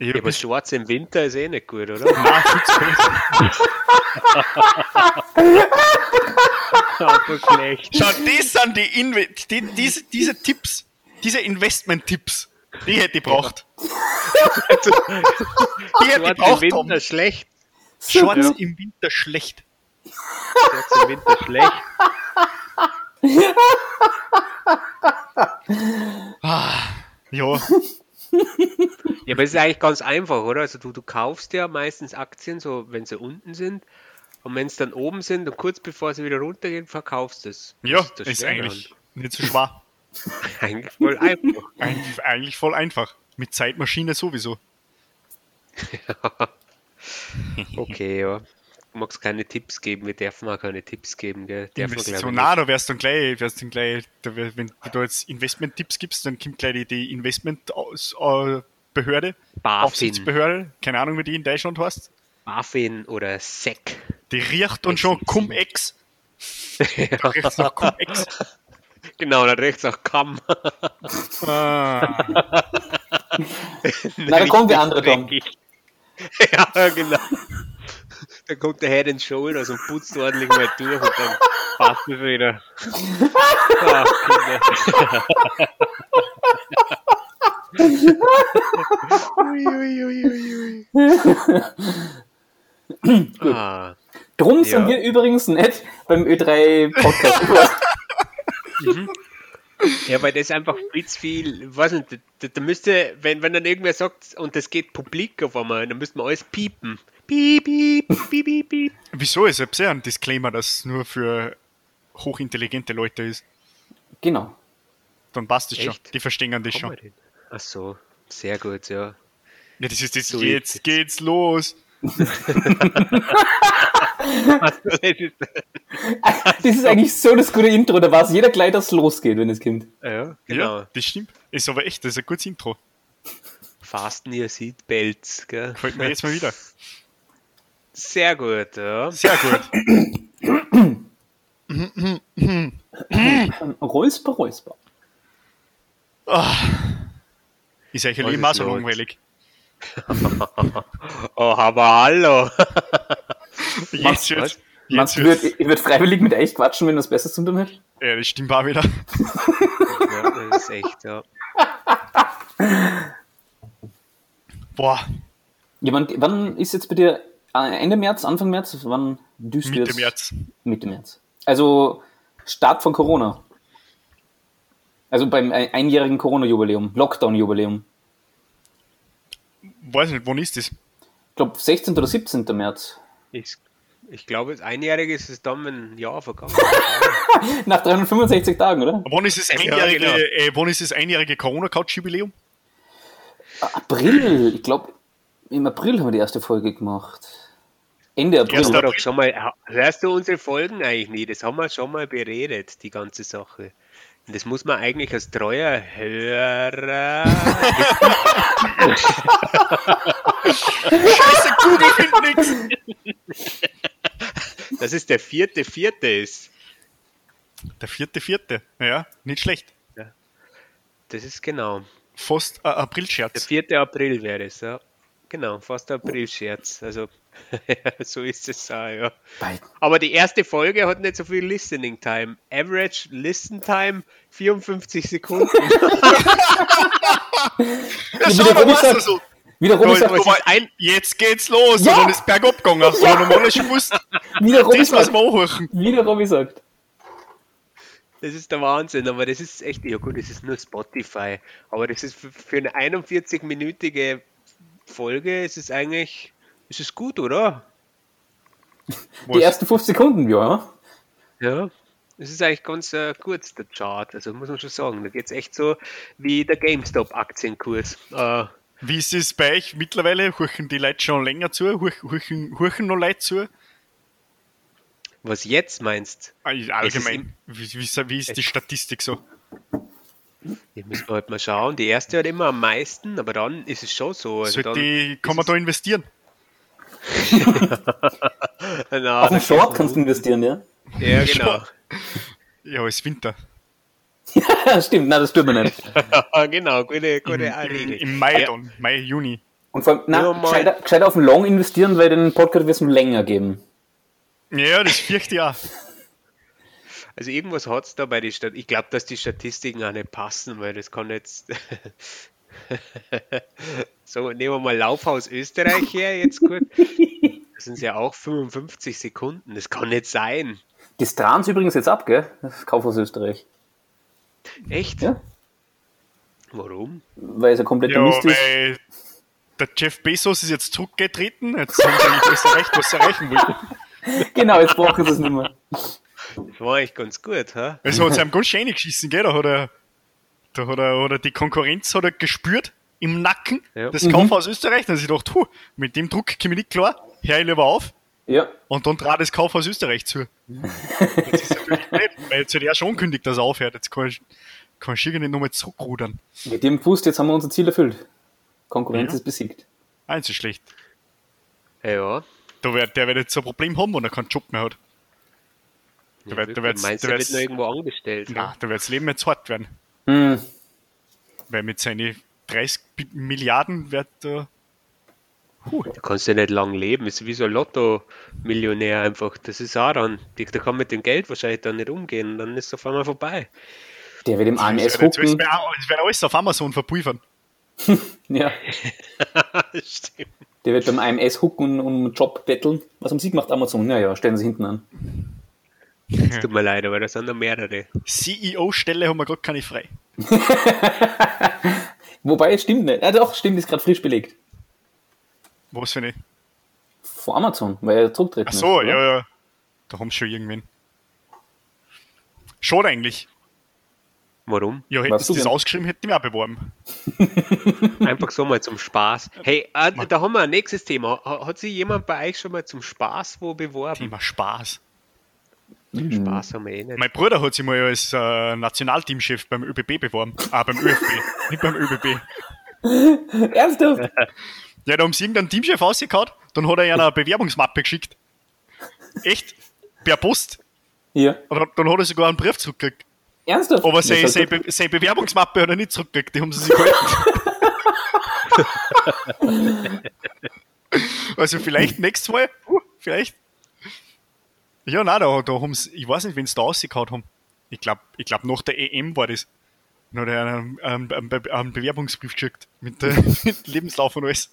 Ja, aber schwarz im Winter ist eh nicht gut, oder? Aber schlecht. Schau, das sind die, Inve die diese, diese Tipps, diese Investment-Tipps, die hätte ich braucht. Die hätte ich Schwarz im braucht, Tom. Winter schlecht. Shorts Ja. im Winter schlecht. Schwarz im Winter schlecht. Ja, Ja, aber es ist eigentlich ganz einfach, oder? Also du, du kaufst ja meistens Aktien, so wenn sie unten sind. Und wenn sie dann oben sind und kurz bevor sie wieder runtergehen, verkaufst du es. ja, Was da ist eigentlich nicht so schwer. eigentlich voll einfach. Eigentlich, eigentlich voll einfach. Mit Zeitmaschine sowieso. Okay, ja. Du magst keine Tipps geben, wir dürfen auch keine Tipps geben, gell? Dürfen Investition, nein, da wärst du dann gleich, wärst dann gleich, da wär, wenn du da jetzt Investment-Tipps gibst, dann kommt gleich die, die Investment-Behörde, BaFin, Aufsichtsbehörde, keine Ahnung, wie die in Deutschland heißt. BaFin oder SEC. Die riecht dann schon. Cum-Ex. Ja. Da riecht's nach Cum-Ex. Genau, da rechts auch Kamm. Ah, Na, da kommt der andere Tom. Ja, genau. Da kommt der Head and Shoulders und putzt ordentlich mal durch und dann passt es wieder. Ah, Kinder. ui, ui, ui, ui, ui. Ah, Drum Ja. sind wir übrigens nicht beim Ö3-Podcast. Ja, weil das einfach blitz viel, weiß nicht, da, da müsste, wenn, wenn dann irgendwer sagt, und das geht publik auf einmal, dann müsste man alles piepen. Piep, piep, piep, piep, piep. wieso ist es ja ein Disclaimer, das nur für hochintelligente Leute ist? genau. Dann passt es schon. Die verstehen das schon. Ach so, sehr gut, ja. Ja, das ist das, So jetzt ist- geht's los. das ist, Das ist eigentlich so das gute Intro, da weiß jeder gleich, dass es losgeht, wenn es kommt. ja, genau. Ja, das stimmt. Ist aber echt, das ist ein gutes Intro. Fasten ihr Seatbelts, gell? Gefällt mir jetzt mal wieder. Sehr gut, ja. Sehr gut. Räusper, Räusper. Ist euch Was Leben ist auch so los? langweilig. Oh, aber hallo. Jetzt. Meinst Jetzt du, ich würde würd freiwillig mit euch quatschen, wenn das besser zu tun hat? Ja, das stimmt auch wieder. Ja, das ist echt, ja. Boah, Ja, wann, wann ist jetzt bei dir Ende März, Anfang März? Wann düst du Mitte jetzt? März. Mitte März. Also Start von Corona. Also beim ein- einjährigen Corona-Jubiläum, Lockdown-Jubiläum. Weiß nicht, wann ist das? Ich glaube 16. oder 17. März. Ich, ich glaube, das Einjährige ist es dann, wenn ein Jahr vergangen. Nach 365 Tagen, oder? Wann ist das Ja, einjährige, genau. äh, wann ist das einjährige Corona-Couch-Jubiläum? April, ich glaube, im April haben wir die erste Folge gemacht. Ende April. Wir doch schon mal, hörst du unsere Folgen eigentlich nie? Das haben wir schon mal beredet, die ganze Sache. Und das muss man eigentlich als treuer Hörer. Scheiße, Google findet nichts. Das ist der vierte, vierte ist. Der vierte, vierte. Ja, nicht schlecht. Das ist genau. Fast Der April-Scherz. 4. April wäre es, ja. Genau, fast April-Scherz. Also, so ist es auch, ja. Aber die erste Folge hat nicht so viel Listening Time. Average Listen Time 54 Sekunden. Ja, schau mal, was du sagt. so. Wie der Robby Toll, sagt, es aber ist ein- jetzt geht's los. Ja. Und dann ist bergab gegangen. Ja, normal schon gewusst. wie der Robby Das muss sagt. man anhören. Wie der Robby sagt. Das ist der Wahnsinn, aber das ist echt, ja gut, das ist nur Spotify. Aber das ist für, für eine 41-minütige Folge, ist es eigentlich, ist es gut, oder? Die ersten 5 Sekunden, ja. Ja. Das ist eigentlich ganz äh, kurz, der Chart. Also muss man schon sagen. Da geht es echt so wie der GameStop-Aktienkurs. Äh, Wie ist es bei euch mittlerweile? Hurchen die Leute schon länger zu? Hurchen, hurchen, hurchen noch Leute zu? was jetzt meinst, Ah, Es ist Allgemein. Wie, wie, ist- wie ist die Statistik so? Müssen wir halt mal schauen. Die erste hat immer am meisten, aber dann ist es schon so. Also Sollte dann, die, kann man da investieren? na, Auf den Short kannst du investieren, ja. Ja, genau. Ja, es ist Winter. Stimmt, nein, das tut man nicht. genau, gute, gute Im, Regel. Im Mai Ja. dann. Mai, Juni. Und vor allem, Ja, na, mal. gescheiter, gescheiter auf den Long investieren, weil den Podcast wird es länger geben. Ja, das fürchte ich auch. Also irgendwas hat es da bei den Stat Ich glaube, dass die Statistiken auch nicht passen, weil das kann jetzt. so, nehmen wir mal Laufhaus Österreich her, jetzt gut. Das sind ja auch 55 Sekunden. Das kann nicht sein. Das tragen sie übrigens jetzt ab, gell? Das Kaufhaus Österreich. Echt? Ja. Warum? Weil es ja komplett Ja, Mist ist. weil der Jeff Bezos ist jetzt zurückgetreten. Jetzt haben sie eigentlich erreicht, was sie erreichen wollten. Genau, jetzt brauchen sie es nicht mehr. Das war eigentlich ganz gut, ha? Also hat sie einem ganz schön geschissen, gell? Da hat er, da hat er, hat er die Konkurrenz hat er gespürt im Nacken, Ja. das Kaufhaus Österreich. Dann habe ich gedacht, mit dem Druck komme ich nicht klar, hör ich lieber auf. Ja. Und dann trat das Kaufhaus Österreich zu. Jetzt ist natürlich blöd, weil jetzt hat er schon angekündigt, dass er aufhört. Jetzt kann ich, kann ich irgendwie nicht nochmal zurückrudern. Mit dem gewusst, jetzt haben wir unser Ziel erfüllt. Konkurrenz Ja. ist besiegt. Eins ist schlecht. Ja. Da wird, der wird jetzt ein Problem haben, wenn er keinen Job mehr hat. Ja wird- da wirklich. wird's- Meinst da du, er wird irgendwo angestellt? Na, da wird das Leben jetzt hart werden. Hm. Weil mit seinen 30 Bi- Milliarden wird er. Da kannst du ja nicht lang leben. Ist wie so ein Lotto-Millionär einfach. Das ist auch dann. Die- Der kann mit dem Geld wahrscheinlich dann nicht umgehen. Dann ist es auf einmal vorbei. Der wird im AMS jetzt- das wird alles auf Amazon verpulvern. Ja. Stimmt. Der wird beim AMS hucken und um einen Job betteln. Was haben Sie gemacht, Amazon? Ja, ja, stellen Sie hinten an. Es tut mir leid, aber da sind noch mehrere. CEO-Stelle haben wir gerade keine frei. Wobei, es stimmt nicht. Ja, doch, stimmt, ist gerade frisch belegt. Was für eine? Vor Amazon, weil er zurücktreten Ach so, ist, ja, ja. Da haben sie schon irgendwen. Schade eigentlich. Warum? Ja, hätten sie du das denn? ausgeschrieben, hätten die mich auch beworben. Einfach so mal zum Spaß. Hey, äh, da haben wir ein nächstes Thema. Ha- Hat sich jemand bei euch schon mal zum Spaß wo beworben? Thema Spaß. Spaß haben wir eh nicht. Mein Bruder hat sich mal als äh, Nationalteamchef beim ÖBB beworben. Ah, beim ÖFB, nicht beim ÖBB. Ernsthaft? Ja, da haben sie irgendeinen Teamchef ausgekaut, dann hat er ihr eine Bewerbungsmappe geschickt. Echt? Per Post. Ja. Und dann- hat er sogar einen Brief zurückgekriegt. Ernsthaft? Aber seine, seine, Be seine Bewerbungsmappe hat er nicht zurückgekriegt, die haben sie sich gehalten. also vielleicht nächstes Mal, uh, vielleicht. Ja, nein, da, da haben sie, ich weiß nicht, wenn sie da rausgehauen haben. Ich glaube, ich glaub, nach der EM war das. Dann hat er einen, einen, einen, Be- einen Bewerbungsbrief geschickt mit, äh, mit Lebenslauf und alles.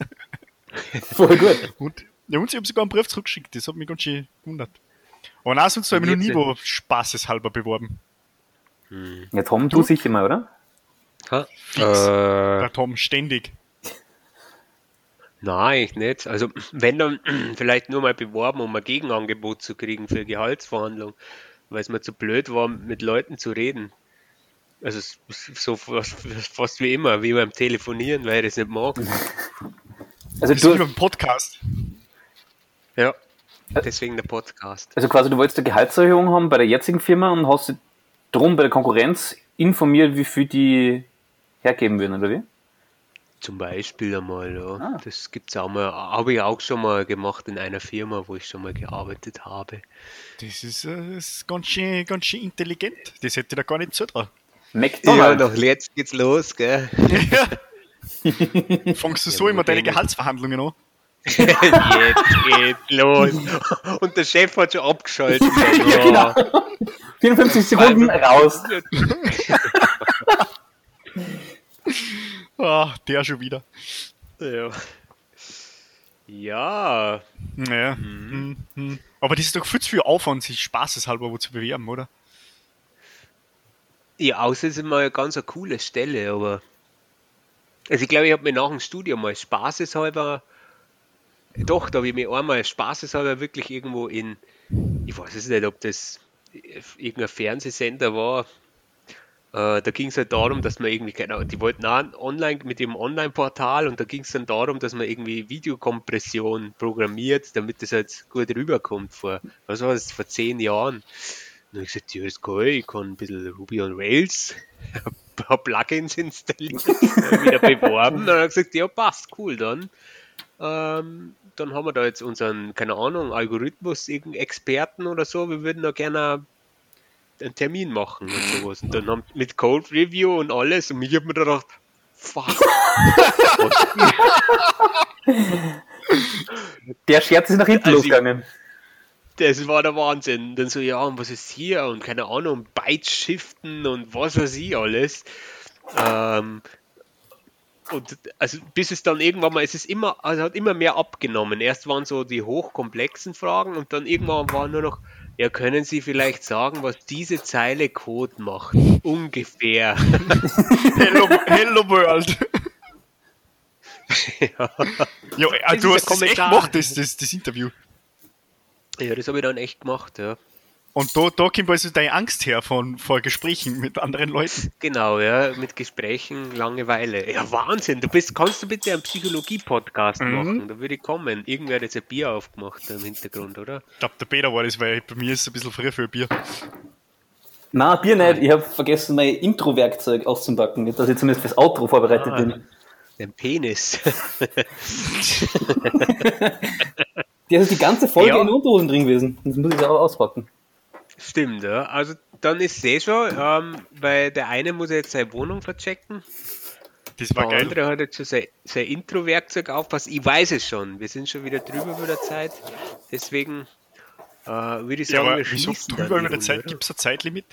Voll gut. Und, ja, und sie haben sogar einen Brief zurückgeschickt, das hat mich ganz schön gewundert. Aber nein, sonst habe ich mich noch nie wo spaßeshalber beworben. Ja, Tom, du sicher mal, oder? Ha? Der Äh, Tom ständig. Nein, ich nicht. Also, wenn dann vielleicht nur mal beworben, um ein Gegenangebot zu kriegen für Gehaltsverhandlung, weil es mir zu blöd war, mit Leuten zu reden. Also, so fast, fast wie immer, wie beim Telefonieren, weil ich das nicht mag. Also, Das ist wie du, beim Podcast. Ja, deswegen der Podcast. also quasi, du wolltest eine Gehaltserhöhung haben bei der jetzigen Firma und hast dich drum bei der Konkurrenz informiert, wie viel die hergeben würden, oder wie? Zum Beispiel einmal, ja. Ah. Das gibt's auch mal, habe ich auch schon mal gemacht in einer Firma, wo ich schon mal gearbeitet habe. Das ist, äh, das ist ganz, schön, ganz schön intelligent. Das hätte ich da gar nicht zutrauen. Ja, McDonald's. noch jetzt geht's los, gell? Fangst du so immer deine Gehaltsverhandlungen an? jetzt geht's los. Und der Chef hat schon abgeschaltet. Genau. 54 Sekunden raus. Ah, der schon wieder. Ja. Ja, Naja. Mhm. Mhm. Aber das ist doch viel zu viel Aufwand, sich spaßeshalber wo zu bewerben, oder? ja, außer es ist mal eine ganz eine coole Stelle, aber. Also ich glaube, ich habe mir nach dem Studium mal spaßeshalber. Doch, da habe ich mir einmal spaßeshalber wirklich irgendwo in. Ich weiß es nicht, ob das irgendein Fernsehsender war. Äh, da ging es halt darum, dass man irgendwie, genau, die wollten online mit dem Online-Portal und da ging es dann darum, dass man irgendwie Videokompression programmiert, damit das halt gut rüberkommt vor, was war das, vor zehn Jahren. Und ich gesagt, ja, das kann ich, kann ein bisschen Ruby on Rails, ein paar Plugins installiert, wieder beworben. Dann habe ich gesagt, ja, passt, cool, dann. Ähm, dann haben wir da jetzt unseren, keine Ahnung, Algorithmus, irgendeinen Experten oder so, wir würden da gerne einen Termin machen und sowas. Und dann haben mit Code Review und alles und ich habe mir da gedacht, fuck. Der Scherz ist nach hinten Also ich- losgegangen. Das war der Wahnsinn. Dann so, ja, und was ist hier? Und keine Ahnung, Byte shiften und was weiß ich alles. Ähm, und also bis es dann irgendwann mal, es ist immer, also hat immer mehr abgenommen. Erst waren so die hochkomplexen Fragen und dann irgendwann war nur noch, ja, können Sie vielleicht sagen, was diese Zeile Code macht? Ungefähr. Hello, Hello World. ja. Ja, äh, du hast das echt gemacht, das, das, das Interview. ja, das habe ich dann echt gemacht, ja. Und da, da kommt also deine Angst her von, vor Gesprächen mit anderen Leuten. Genau, ja, mit Gesprächen, Langeweile. Ja, Wahnsinn. Du bist, kannst du bitte einen Psychologie-Podcast Mhm. machen? Da würde ich kommen. Irgendwer hat jetzt ein Bier aufgemacht im Hintergrund, oder? Ich glaube, der Peter war das, weil bei mir ist es ein bisschen früh für ein Bier. Na, Bier nicht. Ich habe vergessen, mein Intro-Werkzeug auszupacken, nicht, dass ich zumindest fürs Outro vorbereitet Ah. bin. Den Penis. Der ist die ganze Folge Ja. in Unterhosen drin gewesen. Das muss ich aber auspacken. Stimmt, ja. Also dann ist es eh schon, ähm, weil der eine muss jetzt seine Wohnung verchecken, Das der war geil. andere hat jetzt schon sein, sein Intro-Werkzeug aufpasst. Ich weiß es schon. Wir sind schon wieder drüber über der Zeit. Deswegen äh, würde ich Ja, sagen, aber wir wieso drüber über die der Zeit? Gibt es ein Zeitlimit?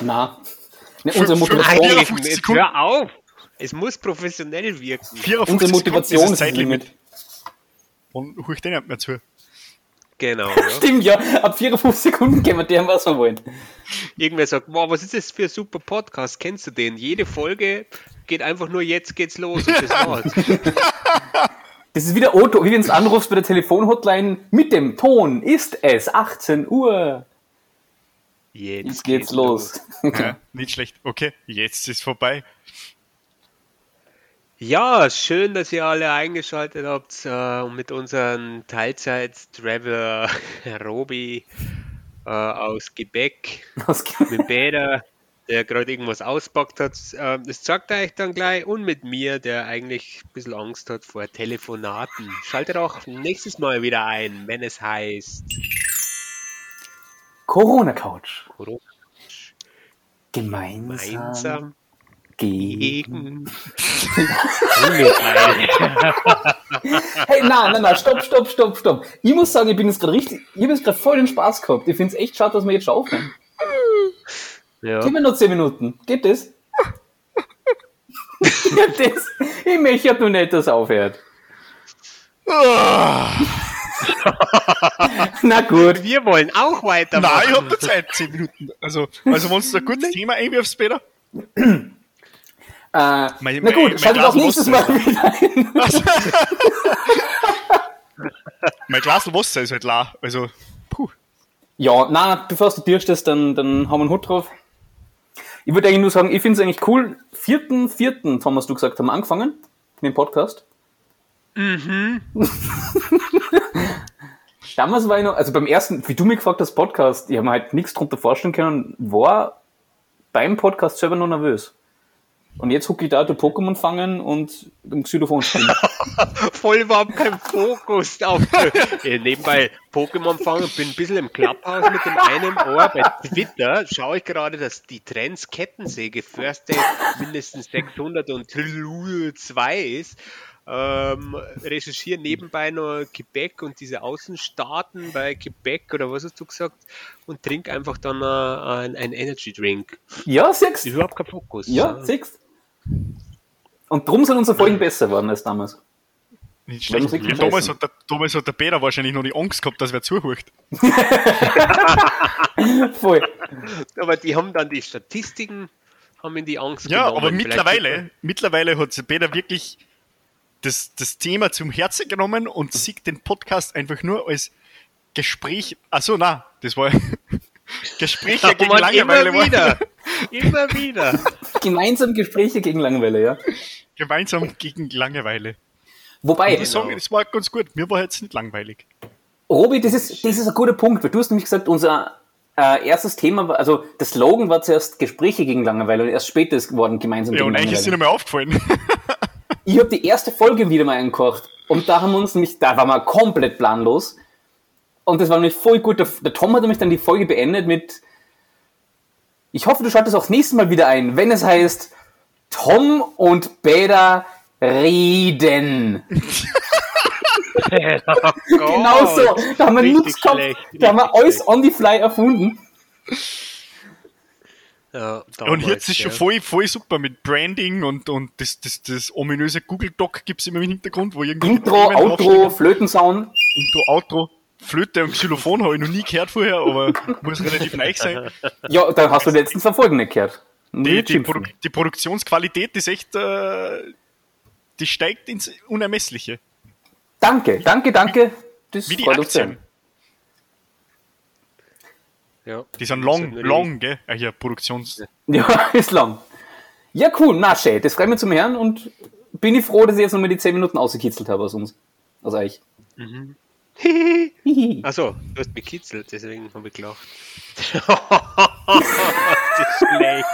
Na. Ne, unsere Motivation, Nein, oder? 54 Jetzt Sekunden. hör auf! Es muss professionell wirken. 54 unsere Motivation ist das Limit. Und huch den nicht mehr zu. Genau. Ja. Stimmt, ja. Ab 54 Sekunden können wir dem, was wir wollen. Irgendwer sagt, wow, was ist das für ein super Podcast? Kennst du den? Jede Folge geht einfach nur jetzt geht's los und das war's. Das ist wieder Otto, wie wenn du anrufst bei der Telefonhotline mit dem Ton ist es 18 Uhr. Jetzt, Jetzt geht's los. Ja, nicht schlecht. Okay, jetzt ist vorbei. Ja, schön, dass ihr alle eingeschaltet habt äh, und mit unseren Teilzeit-Traveler Robi äh, aus Gebäck Was- mit Bäder, der gerade irgendwas auspackt hat. Äh, das sagt er euch dann gleich und mit mir, der eigentlich ein bisschen Angst hat vor Telefonaten. Schaltet auch nächstes Mal wieder ein, wenn es heißt Corona Couch. Corona Gemeinsam, gemeinsam gegen. Hey, nein, nein, nein, stopp, stopp, stopp, stopp. Ich muss sagen, ich bin jetzt gerade richtig, ich habe jetzt gerade voll den Spaß gehabt. Ich finde es echt schade, dass wir jetzt schon aufhören. Ja. Gib mir noch 10 Minuten. Geht das? Geht das? Ich möchte nur nicht, dass es aufhört. Na gut. Wir wollen auch weitermachen. Nein, ich hab nur Zeit, 10 Minuten. Also, also wenn du ein gutes Thema einwirfst, Peter. Äh, Mein- na gut, schaltet Glas auch nächstes Mal Wasser. wieder ein. Mein Glas Wasser ist halt la. Also, puh. Ja, na, bevor du dir stehst, dann, dann haben wir einen Hut drauf. Ich würde eigentlich nur sagen, ich finde es eigentlich cool. Vierten, vierten, Thomas, du gesagt, haben wir angefangen mit dem Podcast. Mhm. Damals war ich noch, also beim ersten, wie du mich gefragt hast, Podcast, ich habe mir halt nichts drunter vorstellen können, war beim Podcast selber noch nervös. Und jetzt hucke ich da, du Pokémon fangen und im Xylophon spielen. voll überhaupt kein Fokus auf äh, nebenbei Pokémon fangen, bin ein bisschen im Clubhouse mit dem einen Ohr. Bei Twitter schaue ich gerade, dass die Trends Kettensäge First Date mindestens 600 und 2 ist. Ähm, recherchiere nebenbei noch Quebec und diese Außenstaaten bei Quebec oder was hast du gesagt und trink einfach dann äh, ein, ein Energy Drink. Ja, siehst Überhaupt kein Fokus. Ja, siehst Und drum sind unsere Folgen besser geworden als damals. Nicht Wenn schlecht. Ja, damals, hat der, damals hat der Peter wahrscheinlich noch die Angst gehabt, dass wer zuhört. Voll. Aber die haben dann die Statistiken, haben in die Angst Ja, genommen. aber Vielleicht mittlerweile, mittlerweile hat sich Peter wirklich das, das Thema zum Herzen genommen und sieht den Podcast einfach nur als Gespräch. Achso, na, das war Gespräche Ja, gegen Langeweile. immer wieder. Immer wieder. Gemeinsam Gespräche gegen Langeweile, ja. Gemeinsam gegen Langeweile. Wobei, Ich sagen, das war ganz gut. Mir war jetzt nicht langweilig. Robi, das ist, das ist ein guter Punkt, weil du hast nämlich gesagt, unser äh, erstes Thema war, also der Slogan war zuerst Gespräche gegen Langeweile und erst später ist geworden gemeinsam Ja, gegen und eigentlich ist es Langeweile. nicht mehr aufgefallen. Ich habe die erste Folge wieder mal angekocht und da haben wir uns nämlich, da waren wir komplett planlos und das war nämlich voll gut. Der, der Tom hat nämlich dann die Folge beendet mit Ich hoffe, du schaltest auch das nächste Mal wieder ein, wenn es heißt Tom und Beda reden. Genau so. Da haben wir nichts gehabt. schlecht, Da haben wir alles on the fly erfunden. Ja, und jetzt ist schon voll, voll super mit Branding und, und das, das, das ominöse Google Doc gibt es immer im Hintergrund, wo irgendwie Intro, Outro. Flötensound. Intro, Outro. Flöte und Xylophon habe ich noch nie gehört vorher, aber muss relativ neu sein. Ja, da hast du die letzten zwei Folgen nicht gehört. Die, die. Produ die Produktionsqualität ist echt, äh, die steigt ins Unermessliche. Danke, danke, danke. Das Wie die. Aktien. Ja. Die sind long, sind long, gell? Ah, hier, Produktions... Ja, ist lang. Ja, cool. Na, schön. Das freut mich zum Hören und bin ich froh, dass ich jetzt nochmal die 10 Minuten ausgekitzelt habe aus uns. Aus euch. Hihi. Achso, du hast mich kitzelt, deswegen habe ich gelacht. das ist schlecht.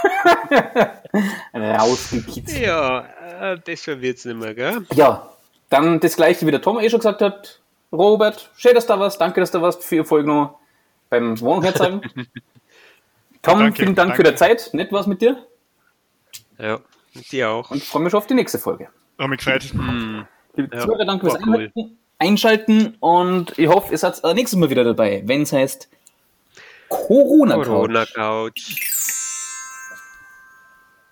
Rausgekitzelt. Ja, äh, das verwirrt's nicht mehr, gell? Ja, dann das gleiche, wie der Tom eh schon gesagt hat. Robert, schön, dass du da warst. Danke, dass du da warst für Ihr Folge noch beim Wohnung herzeigen. Tom, Danke, vielen Dank für danke. die Zeit. Nett war's mit dir. Ja, und die auch. Und freue mich schon auf die nächste Folge. Hab mich gefreut. Liebe Ja, Zuhörer, danke fürs war cool. Einhalten, Einschalten und ich hoffe, ihr seid das nächste Mal wieder dabei, wenn es heißt Corona, Couch. Corona Couch.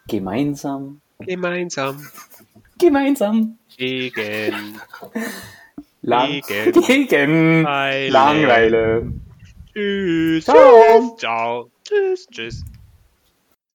Gemeinsam, Gemeinsam gemeinsam, gegen lang, Gegen. gegen. Langeweile. Tschüss. Ciao. Ciao. Tschüss. Tschüss.